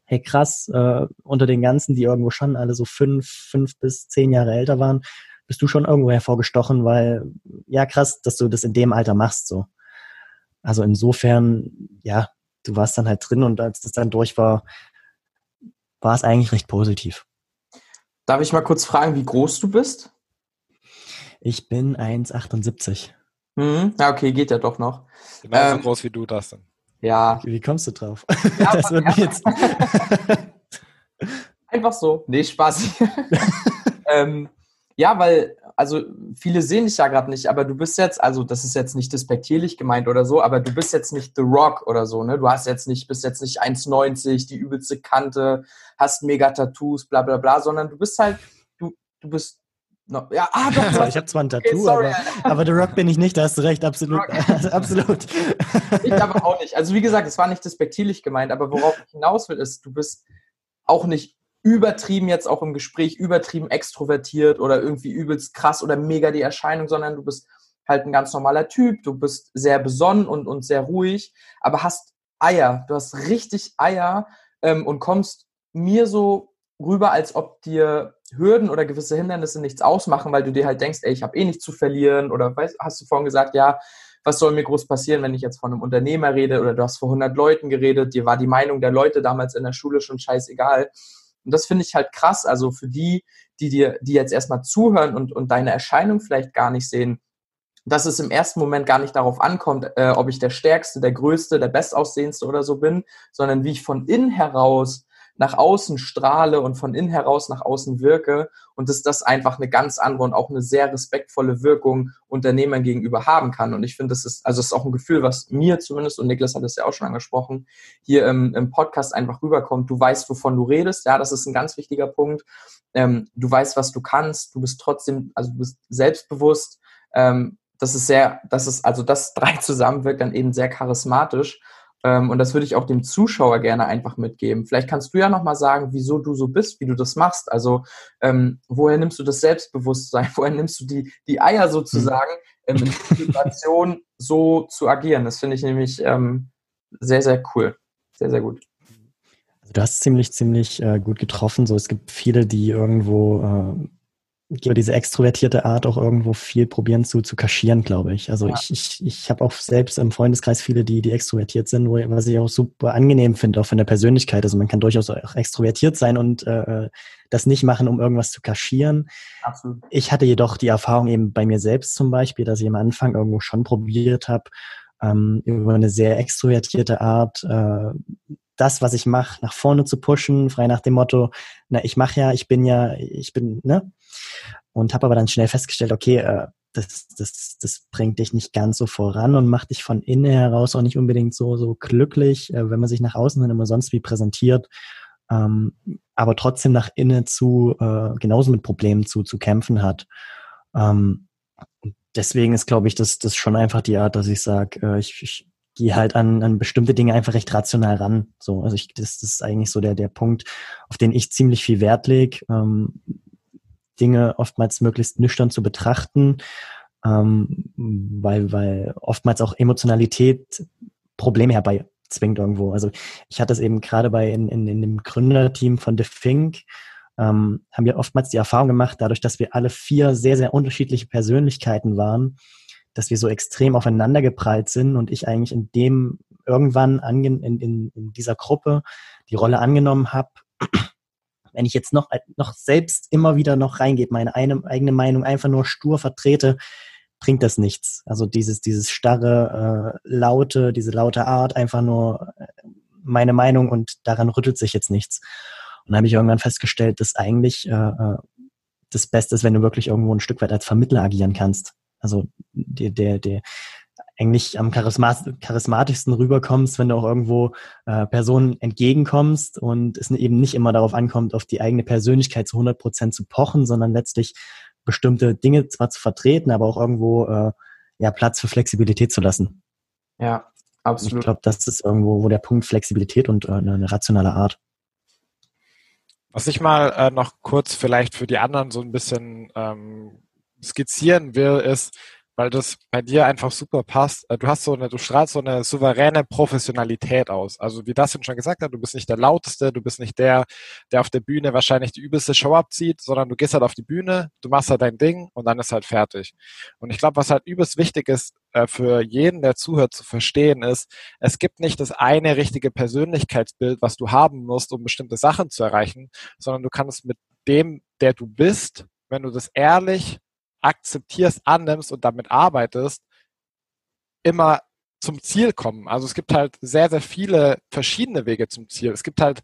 hey krass, äh, unter den ganzen, die irgendwo schon alle so fünf, fünf bis zehn Jahre älter waren, bist du schon irgendwo hervorgestochen, weil, ja krass, dass du das in dem Alter machst, so. Also insofern, ja, du warst dann halt drin und als das dann durch war, war es eigentlich recht positiv. Darf ich mal kurz fragen, wie groß du bist? Ich bin 1,78. Mhm. Ja, okay, geht ja doch noch. Genau ähm, so groß wie du das denn. Ja. Wie kommst du drauf? Ja, das wird ja. jetzt. Einfach so. Nee, Spaß. ähm, ja, weil, also viele sehen dich ja gerade nicht, aber du bist jetzt, also das ist jetzt nicht despektierlich gemeint oder so, aber du bist jetzt nicht The Rock oder so, ne? Du hast jetzt nicht, bist jetzt nicht 1,90, die übelste Kante, hast mega Tattoos, bla bla bla, sondern du bist halt, du, du bist No, ja, ah, doch, doch. ich habe zwar ein Tattoo, okay, aber, aber The Rock bin ich nicht, da hast du recht, absolut. absolut. Ich aber auch nicht. Also wie gesagt, es war nicht despektierlich gemeint, aber worauf ich hinaus will, ist, du bist auch nicht übertrieben jetzt auch im Gespräch, übertrieben extrovertiert oder irgendwie übelst krass oder mega die Erscheinung, sondern du bist halt ein ganz normaler Typ, du bist sehr besonnen und, und sehr ruhig, aber hast Eier, du hast richtig Eier ähm, und kommst mir so rüber, als ob dir Hürden oder gewisse Hindernisse nichts ausmachen, weil du dir halt denkst, ey, ich habe eh nichts zu verlieren oder weißt, hast du vorhin gesagt, ja, was soll mir groß passieren, wenn ich jetzt von einem Unternehmer rede oder du hast vor 100 Leuten geredet, dir war die Meinung der Leute damals in der Schule schon scheißegal. Und das finde ich halt krass. Also für die, die dir, die jetzt erstmal zuhören und, und deine Erscheinung vielleicht gar nicht sehen, dass es im ersten Moment gar nicht darauf ankommt, äh, ob ich der Stärkste, der Größte, der Bestaussehendste oder so bin, sondern wie ich von innen heraus nach außen strahle und von innen heraus nach außen wirke und dass das einfach eine ganz andere und auch eine sehr respektvolle Wirkung Unternehmern gegenüber haben kann. Und ich finde, das ist, also es ist auch ein Gefühl, was mir zumindest, und Niklas hat es ja auch schon angesprochen, hier im, im Podcast einfach rüberkommt. Du weißt, wovon du redest. Ja, das ist ein ganz wichtiger Punkt. Ähm, du weißt, was du kannst. Du bist trotzdem, also du bist selbstbewusst. Ähm, das ist sehr, das ist, also das drei zusammen wirkt dann eben sehr charismatisch. Ähm, und das würde ich auch dem Zuschauer gerne einfach mitgeben. Vielleicht kannst du ja nochmal sagen, wieso du so bist, wie du das machst. Also ähm, woher nimmst du das Selbstbewusstsein? Woher nimmst du die, die Eier sozusagen, ähm, in der Situation so zu agieren? Das finde ich nämlich ähm, sehr, sehr cool. Sehr, sehr gut. Also du hast ziemlich, ziemlich äh, gut getroffen. So, es gibt viele, die irgendwo äh, über diese extrovertierte Art auch irgendwo viel probieren zu, zu kaschieren, glaube ich. Also ja. ich, ich, ich habe auch selbst im Freundeskreis viele, die, die extrovertiert sind, wo, was ich auch super angenehm finde, auch von der Persönlichkeit. Also man kann durchaus auch extrovertiert sein und äh, das nicht machen, um irgendwas zu kaschieren. Absolut. Ich hatte jedoch die Erfahrung eben bei mir selbst zum Beispiel, dass ich am Anfang irgendwo schon probiert habe, ähm, über eine sehr extrovertierte Art äh, das, was ich mache, nach vorne zu pushen, frei nach dem Motto, na, ich mache ja, ich bin ja, ich bin, ne? Und habe aber dann schnell festgestellt, okay, äh, das, das, das bringt dich nicht ganz so voran und macht dich von innen heraus auch nicht unbedingt so, so glücklich, äh, wenn man sich nach außen hin immer sonst wie präsentiert, ähm, aber trotzdem nach innen zu, äh, genauso mit Problemen zu, zu kämpfen hat. Ähm, deswegen ist, glaube ich, das, das schon einfach die Art, dass ich sage, äh, ich, ich gehe halt an, an bestimmte Dinge einfach recht rational ran. So, also ich, das, das ist eigentlich so der, der Punkt, auf den ich ziemlich viel Wert lege. Ähm, Dinge oftmals möglichst nüchtern zu betrachten, ähm, weil, weil oftmals auch Emotionalität Probleme herbei zwingt irgendwo. Also ich hatte es eben gerade bei in, in, in dem Gründerteam von The Think, ähm, haben wir oftmals die Erfahrung gemacht, dadurch, dass wir alle vier sehr, sehr unterschiedliche Persönlichkeiten waren, dass wir so extrem aufeinander geprallt sind und ich eigentlich in dem irgendwann in, in, in dieser Gruppe die Rolle angenommen habe, wenn ich jetzt noch, noch selbst immer wieder noch reingehe, meine eine, eigene Meinung einfach nur stur vertrete, bringt das nichts. Also dieses, dieses starre, äh, laute, diese laute Art, einfach nur äh, meine Meinung und daran rüttelt sich jetzt nichts. Und dann habe ich irgendwann festgestellt, dass eigentlich äh, äh, das Beste ist, wenn du wirklich irgendwo ein Stück weit als Vermittler agieren kannst. Also der, der, der eigentlich am charismatischsten rüberkommst, wenn du auch irgendwo äh, Personen entgegenkommst und es eben nicht immer darauf ankommt, auf die eigene Persönlichkeit zu 100 Prozent zu pochen, sondern letztlich bestimmte Dinge zwar zu vertreten, aber auch irgendwo äh, ja Platz für Flexibilität zu lassen. Ja, absolut. Ich glaube, das ist irgendwo wo der Punkt Flexibilität und äh, eine rationale Art. Was ich mal äh, noch kurz vielleicht für die anderen so ein bisschen ähm, skizzieren will, ist, weil das bei dir einfach super passt. Äh, du hast so eine, du strahlst so eine souveräne Professionalität aus. Also wie das schon gesagt hat, du bist nicht der lauteste, du bist nicht der, der auf der Bühne wahrscheinlich die übelste Show abzieht, sondern du gehst halt auf die Bühne, du machst halt dein Ding und dann ist halt fertig. Und ich glaube, was halt übelst wichtig ist äh, für jeden, der zuhört, zu verstehen, ist, es gibt nicht das eine richtige Persönlichkeitsbild, was du haben musst, um bestimmte Sachen zu erreichen, sondern du kannst mit dem, der du bist, wenn du das ehrlich akzeptierst, annimmst und damit arbeitest, immer zum Ziel kommen. Also es gibt halt sehr, sehr viele verschiedene Wege zum Ziel. Es gibt halt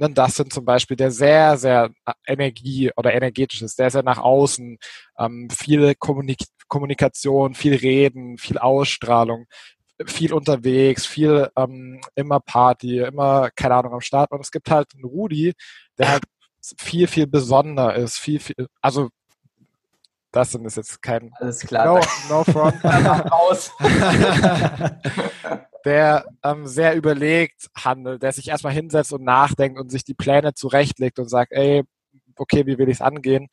einen Dustin zum Beispiel, der sehr, sehr Energie oder energetisch ist, sehr, sehr nach außen, ähm, viel Kommunik Kommunikation, viel Reden, viel Ausstrahlung, viel unterwegs, viel ähm, immer Party, immer, keine Ahnung, am Start. Und es gibt halt einen Rudi, der halt viel, viel besonderer ist, viel, viel, also das ist jetzt kein Alles klar, No, no front. raus. der ähm, sehr überlegt handelt, der sich erstmal hinsetzt und nachdenkt und sich die Pläne zurechtlegt und sagt, ey, okay, wie will ich es angehen?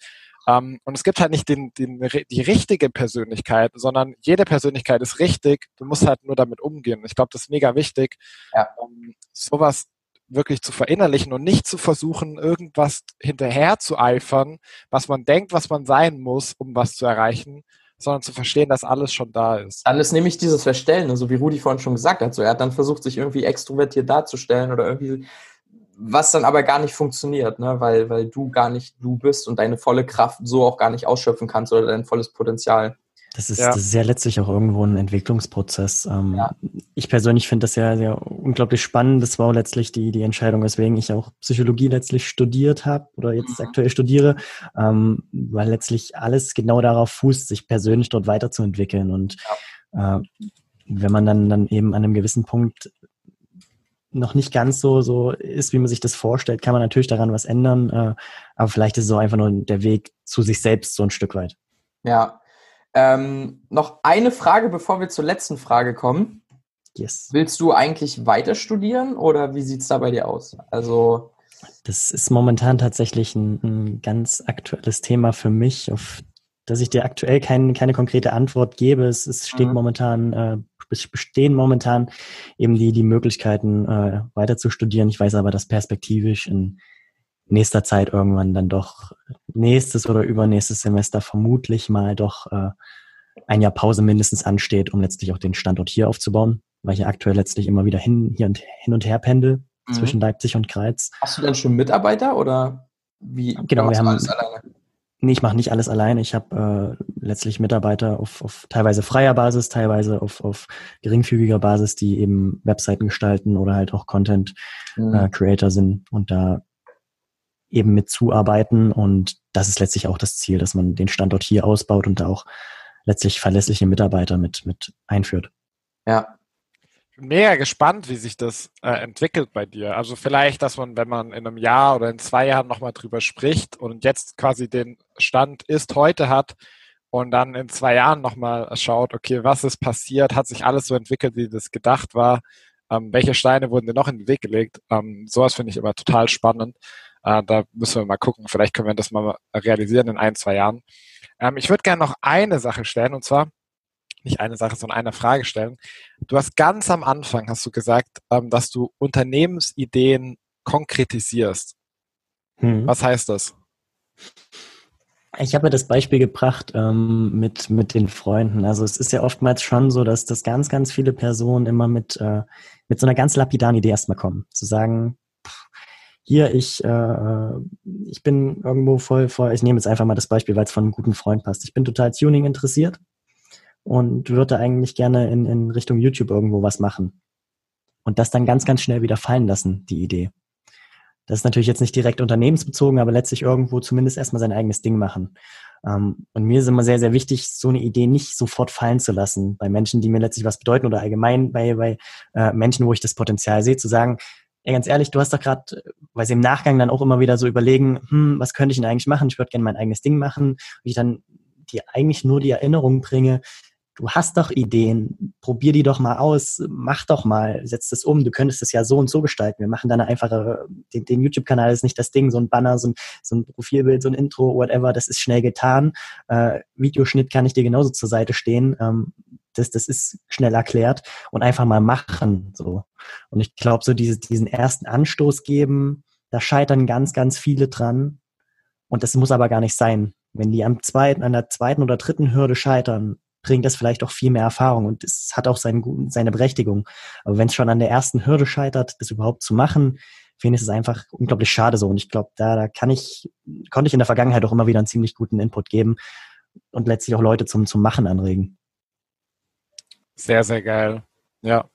Ähm, und es gibt halt nicht den, den, die richtige Persönlichkeit, sondern jede Persönlichkeit ist richtig. Du musst halt nur damit umgehen. Ich glaube, das ist mega wichtig, ja. ähm, sowas wirklich zu verinnerlichen und nicht zu versuchen, irgendwas hinterher zu eifern, was man denkt, was man sein muss, um was zu erreichen, sondern zu verstehen, dass alles schon da ist. Dann ist nämlich dieses Verstellen, also wie Rudi vorhin schon gesagt hat, so er hat dann versucht, sich irgendwie extrovertiert darzustellen oder irgendwie, was dann aber gar nicht funktioniert, ne? weil, weil du gar nicht du bist und deine volle Kraft so auch gar nicht ausschöpfen kannst oder dein volles Potenzial. Das ist, ja. das ist ja letztlich auch irgendwo ein Entwicklungsprozess. Ähm, ja. Ich persönlich finde das ja sehr unglaublich spannend. Das war auch letztlich die, die Entscheidung, weswegen ich auch Psychologie letztlich studiert habe oder jetzt mhm. aktuell studiere, ähm, weil letztlich alles genau darauf fußt, sich persönlich dort weiterzuentwickeln. Und ja. äh, wenn man dann, dann eben an einem gewissen Punkt noch nicht ganz so, so ist, wie man sich das vorstellt, kann man natürlich daran was ändern. Äh, aber vielleicht ist es so einfach nur der Weg zu sich selbst so ein Stück weit. Ja, ähm, noch eine Frage, bevor wir zur letzten Frage kommen. Yes. Willst du eigentlich weiter studieren oder wie sieht es da bei dir aus? Also das ist momentan tatsächlich ein, ein, ganz aktuelles Thema für mich, auf das ich dir aktuell kein, keine konkrete Antwort gebe. Es, es steht mhm. momentan, äh, bestehen momentan eben die, die Möglichkeiten, äh, weiter zu studieren. Ich weiß aber, dass perspektivisch in nächster Zeit irgendwann dann doch nächstes oder übernächstes Semester vermutlich mal doch äh, ein Jahr Pause mindestens ansteht, um letztlich auch den Standort hier aufzubauen, weil ich ja aktuell letztlich immer wieder hin, hier und, hin und her pendel mhm. zwischen Leipzig und Greiz. Hast du denn schon Mitarbeiter oder wie? Genau, wir haben alles alleine? Nee, ich mache nicht alles alleine. Ich habe äh, letztlich Mitarbeiter auf, auf teilweise freier Basis, teilweise auf, auf geringfügiger Basis, die eben Webseiten gestalten oder halt auch Content mhm. äh, Creator sind. Und da eben mit zuarbeiten. Und das ist letztlich auch das Ziel, dass man den Standort hier ausbaut und da auch letztlich verlässliche Mitarbeiter mit, mit einführt. Ja. Mega gespannt, wie sich das äh, entwickelt bei dir. Also vielleicht, dass man, wenn man in einem Jahr oder in zwei Jahren nochmal drüber spricht und jetzt quasi den Stand ist heute hat und dann in zwei Jahren nochmal schaut, okay, was ist passiert, hat sich alles so entwickelt, wie das gedacht war, ähm, welche Steine wurden dir noch in den Weg gelegt. Ähm, sowas finde ich immer total spannend. Äh, da müssen wir mal gucken. Vielleicht können wir das mal realisieren in ein, zwei Jahren. Ähm, ich würde gerne noch eine Sache stellen und zwar nicht eine Sache, sondern eine Frage stellen. Du hast ganz am Anfang hast du gesagt, ähm, dass du Unternehmensideen konkretisierst. Hm. Was heißt das? Ich habe ja das Beispiel gebracht ähm, mit, mit den Freunden. Also es ist ja oftmals schon so, dass, dass ganz, ganz viele Personen immer mit, äh, mit so einer ganz lapidaren Idee erstmal kommen. Zu sagen, hier, ich, äh, ich bin irgendwo voll, voll, ich nehme jetzt einfach mal das Beispiel, weil es von einem guten Freund passt. Ich bin total Tuning interessiert und würde eigentlich gerne in, in Richtung YouTube irgendwo was machen. Und das dann ganz, ganz schnell wieder fallen lassen, die Idee. Das ist natürlich jetzt nicht direkt unternehmensbezogen, aber letztlich irgendwo zumindest erstmal sein eigenes Ding machen. Ähm, und mir ist immer sehr, sehr wichtig, so eine Idee nicht sofort fallen zu lassen bei Menschen, die mir letztlich was bedeuten oder allgemein bei, bei äh, Menschen, wo ich das Potenzial sehe, zu sagen, ey, ganz ehrlich, du hast doch gerade, weil sie im Nachgang dann auch immer wieder so überlegen, hm, was könnte ich denn eigentlich machen? Ich würde gerne mein eigenes Ding machen. Und ich dann die eigentlich nur die Erinnerung bringe, du hast doch Ideen, probier die doch mal aus, mach doch mal, setz das um, du könntest es ja so und so gestalten. Wir machen dann einfach, den, den YouTube-Kanal ist nicht das Ding, so ein Banner, so ein, so ein Profilbild, so ein Intro, whatever, das ist schnell getan. Äh, Videoschnitt kann ich dir genauso zur Seite stehen. Ähm, das, das ist schnell erklärt und einfach mal machen. So. Und ich glaube, so diese, diesen ersten Anstoß geben, da scheitern ganz, ganz viele dran. Und das muss aber gar nicht sein. Wenn die am zweiten, an der zweiten oder dritten Hürde scheitern, bringt das vielleicht auch viel mehr Erfahrung und es hat auch seine, seine Berechtigung. Aber wenn es schon an der ersten Hürde scheitert, das überhaupt zu machen, finde ich es einfach unglaublich schade so. Und ich glaube, da, da kann ich, konnte ich in der Vergangenheit auch immer wieder einen ziemlich guten Input geben und letztlich auch Leute zum, zum Machen anregen. Sehr, sehr geil. Ja.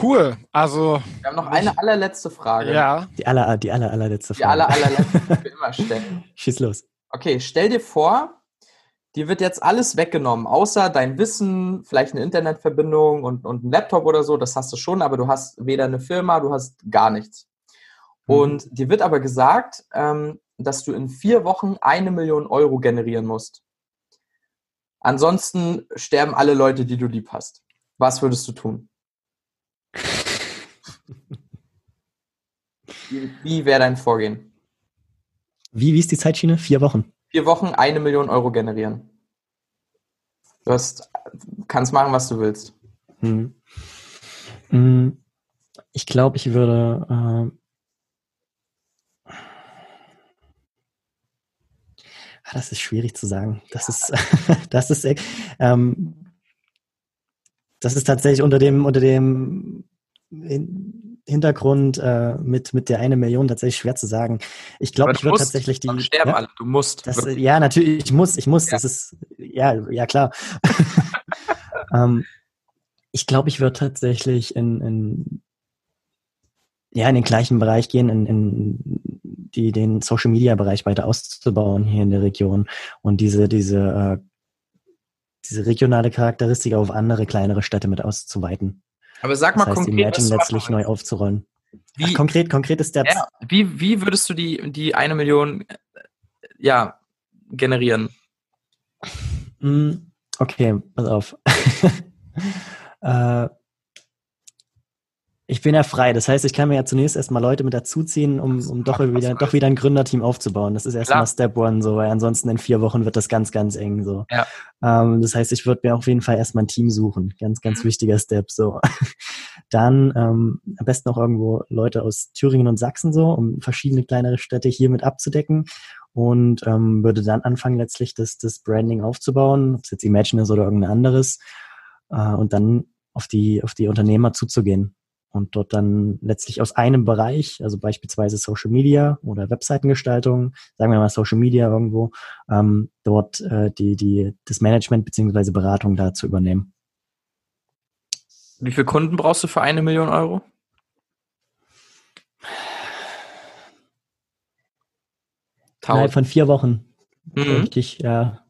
Cool. Also. Wir haben noch eine allerletzte Frage. Ja. Die aller, die aller, allerletzte Frage. Die aller, allerletzte, die wir immer stellen. Schieß los. Okay, stell dir vor, dir wird jetzt alles weggenommen, außer dein Wissen, vielleicht eine Internetverbindung und, und ein Laptop oder so, das hast du schon, aber du hast weder eine Firma, du hast gar nichts. Mhm. Und dir wird aber gesagt, ähm, dass du in vier Wochen eine Million Euro generieren musst. Ansonsten sterben alle Leute, die du lieb hast. Was würdest du tun? wie, wie wäre dein Vorgehen? Wie, wie ist die Zeitschiene? Vier Wochen vier Wochen eine Million Euro generieren. Du hast, kannst machen, was du willst. Hm. hm. Ich glaube, ich würde. Äh, das ist schwierig zu sagen. Das ist, das ist, ähm, das ist tatsächlich unter dem, unter dem Hintergrund äh, mit, mit der eine Million tatsächlich schwer zu sagen. Ich glaube, ich würde tatsächlich die. Sterben ja, alle, du musst. Das, ja, natürlich, ich muss, ich muss. Ja. Das ist, ja, ja klar. ähm, ich glaube, ich würde tatsächlich in, in, ja, in den gleichen Bereich gehen, in, in die, den Social Media Bereich weiter auszubauen hier in der Region und diese, diese, äh, diese regionale Charakteristik auf andere kleinere Städte mit auszuweiten. Aber sag mal das heißt, konkret, die Imagine letztlich neu aufzurollen. Wie, Ach, konkret, konkrete Steps. Ja, wie, wie würdest du die, die eine Million äh, ja, generieren? Hm, okay, pass auf. äh, ich bin ja frei. Das heißt, ich kann mir ja zunächst erstmal Leute mit dazuziehen, um, um doch, wieder, doch wieder ein Gründerteam aufzubauen. Das ist erstmal Step One, so, weil ansonsten in vier Wochen wird das ganz, ganz eng. So. Ja. Ähm, das heißt, ich würde mir auf jeden Fall erstmal ein Team suchen. Ganz, ganz mhm. wichtiger Step. So. Dann ähm, am besten auch irgendwo Leute aus Thüringen und Sachsen so, um verschiedene kleinere Städte hier mit abzudecken. Und ähm, würde dann anfangen, letztlich das, das Branding aufzubauen, ob es jetzt Imagine ist oder irgendein anderes. Äh, und dann auf die, auf die Unternehmer zuzugehen und dort dann letztlich aus einem Bereich, also beispielsweise Social Media oder Webseitengestaltung, sagen wir mal Social Media irgendwo, ähm, dort äh, die, die, das Management beziehungsweise Beratung da zu übernehmen. Wie viele Kunden brauchst du für eine Million Euro? Innerhalb von vier Wochen. Mhm. Richtig, ja.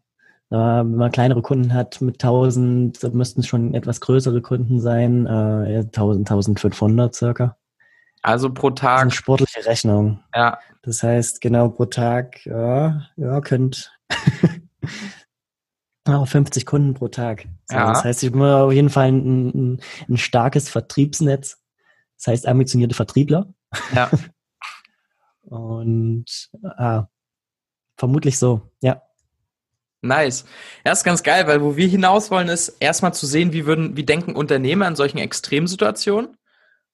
Wenn man kleinere Kunden hat mit 1000, müssten es schon etwas größere Kunden sein, äh, 1000, 1500 circa. Also pro Tag. Eine sportliche Rechnung. Ja. Das heißt, genau pro Tag, ja, ja, könnt auch 50 Kunden pro Tag. So, ja. Das heißt, ich muss auf jeden Fall ein, ein, ein starkes Vertriebsnetz. Das heißt, ambitionierte Vertriebler. Ja. Und ah, vermutlich so, ja. Nice. Ja, ist ganz geil, weil wo wir hinaus wollen, ist erstmal zu sehen, wie würden, wie denken Unternehmer in solchen Extremsituationen.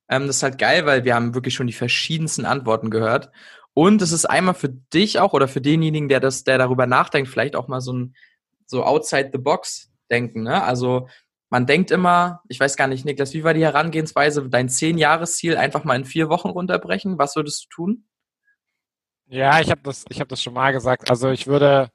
Ähm, das ist halt geil, weil wir haben wirklich schon die verschiedensten Antworten gehört. Und es ist einmal für dich auch oder für denjenigen, der das, der darüber nachdenkt, vielleicht auch mal so ein so outside the box denken. Ne? Also man denkt immer, ich weiß gar nicht, Niklas, wie war die Herangehensweise, dein Zehn-Jahres-Ziel einfach mal in vier Wochen runterbrechen? Was würdest du tun? Ja, ich habe das, ich habe das schon mal gesagt. Also ich würde,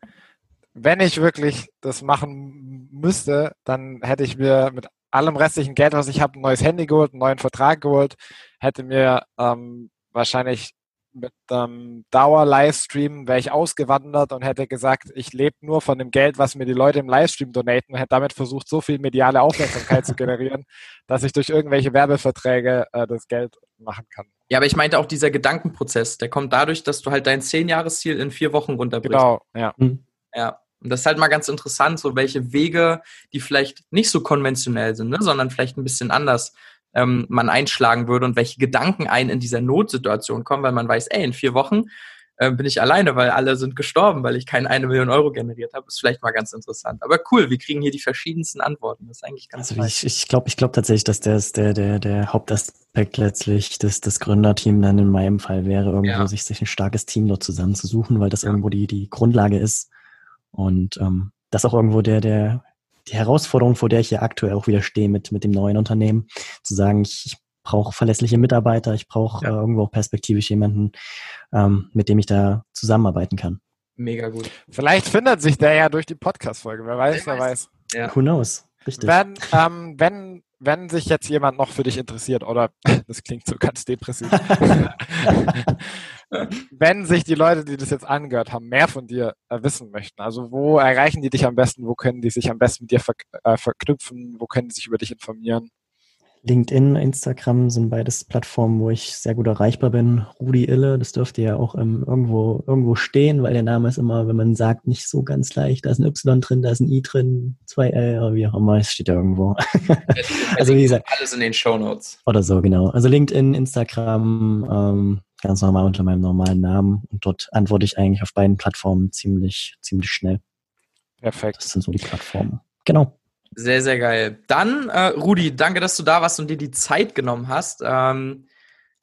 wenn ich wirklich das machen müsste, dann hätte ich mir mit allem restlichen Geld, was ich habe, ein neues Handy geholt, einen neuen Vertrag geholt, hätte mir ähm, wahrscheinlich mit einem Dauer-Livestream wäre ich ausgewandert und hätte gesagt, ich lebe nur von dem Geld, was mir die Leute im Livestream donaten und hätte damit versucht, so viel mediale Aufmerksamkeit zu generieren, dass ich durch irgendwelche Werbeverträge äh, das Geld machen kann. Ja, aber ich meinte auch dieser Gedankenprozess, der kommt dadurch, dass du halt dein Zehn-Jahres-Ziel in vier Wochen runterbrichst. Genau, ja. Mhm. Ja. Und das ist halt mal ganz interessant, so welche Wege, die vielleicht nicht so konventionell sind, ne, sondern vielleicht ein bisschen anders ähm, man einschlagen würde und welche Gedanken einen in dieser Notsituation kommen, weil man weiß, ey, in vier Wochen äh, bin ich alleine, weil alle sind gestorben, weil ich keine eine Million Euro generiert habe. Ist vielleicht mal ganz interessant. Aber cool, wir kriegen hier die verschiedensten Antworten. Das ist eigentlich ganz Also ich, ich glaube ich glaub tatsächlich, dass das der, der, der Hauptaspekt letztlich des, des Gründerteam dann in meinem Fall wäre, irgendwo ja. sich, sich ein starkes Team dort zusammenzusuchen, weil das ja. irgendwo die, die Grundlage ist. Und ähm, das auch irgendwo der, der die Herausforderung, vor der ich ja aktuell auch wieder stehe mit, mit dem neuen Unternehmen, zu sagen, ich, ich brauche verlässliche Mitarbeiter, ich brauche ja. äh, irgendwo auch perspektivisch jemanden, ähm, mit dem ich da zusammenarbeiten kann. Mega gut. Vielleicht findet sich der ja durch die Podcast-Folge, wer weiß, wer, weiß. Ja. Who knows? Richtig. Wenn, ähm, wenn, wenn sich jetzt jemand noch für dich interessiert, oder das klingt so ganz depressiv, wenn sich die Leute, die das jetzt angehört haben, mehr von dir äh, wissen möchten, also wo erreichen die dich am besten, wo können die sich am besten mit dir äh, verknüpfen, wo können die sich über dich informieren? LinkedIn, Instagram sind beides Plattformen, wo ich sehr gut erreichbar bin. Rudi Ille, das dürfte ja auch ähm, irgendwo, irgendwo stehen, weil der Name ist immer, wenn man sagt, nicht so ganz leicht. Da ist ein Y drin, da ist ein I drin, zwei L, oder wie auch immer, es steht ja irgendwo. also wie gesagt. Alles in den Show Notes. Oder so, genau. Also LinkedIn, Instagram, ähm, ganz normal unter meinem normalen Namen. Und dort antworte ich eigentlich auf beiden Plattformen ziemlich, ziemlich schnell. Perfekt. Das sind so die Plattformen. Genau. Sehr, sehr geil. Dann, äh, Rudi, danke, dass du da warst und dir die Zeit genommen hast. Ähm,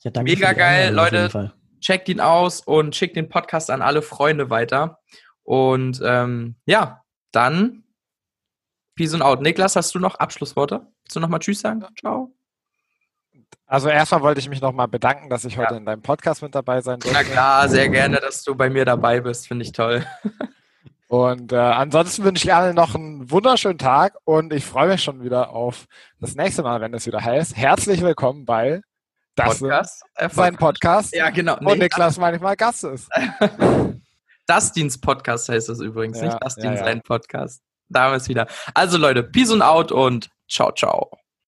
ja, danke mega geil, Leute. Checkt ihn aus und schickt den Podcast an alle Freunde weiter. Und ähm, ja, dann Peace and out. Niklas, hast du noch Abschlussworte? Willst du nochmal Tschüss sagen? Ciao. Also erstmal wollte ich mich nochmal bedanken, dass ich heute ja. in deinem Podcast mit dabei sein durfte. Na klar, sehr gerne, dass du bei mir dabei bist. Finde ich toll. Und äh, ansonsten wünsche ich allen noch einen wunderschönen Tag und ich freue mich schon wieder auf das nächste Mal, wenn es wieder heißt. Herzlich willkommen bei das Podcast, sein Podcast. Ja, genau. Nee, und Niklas manchmal Gast ist. das Dienst Podcast heißt es übrigens, ja, nicht das Dienst ja, ja. ein Podcast. Da haben wir es wieder. Also Leute, Peace und out und ciao, ciao.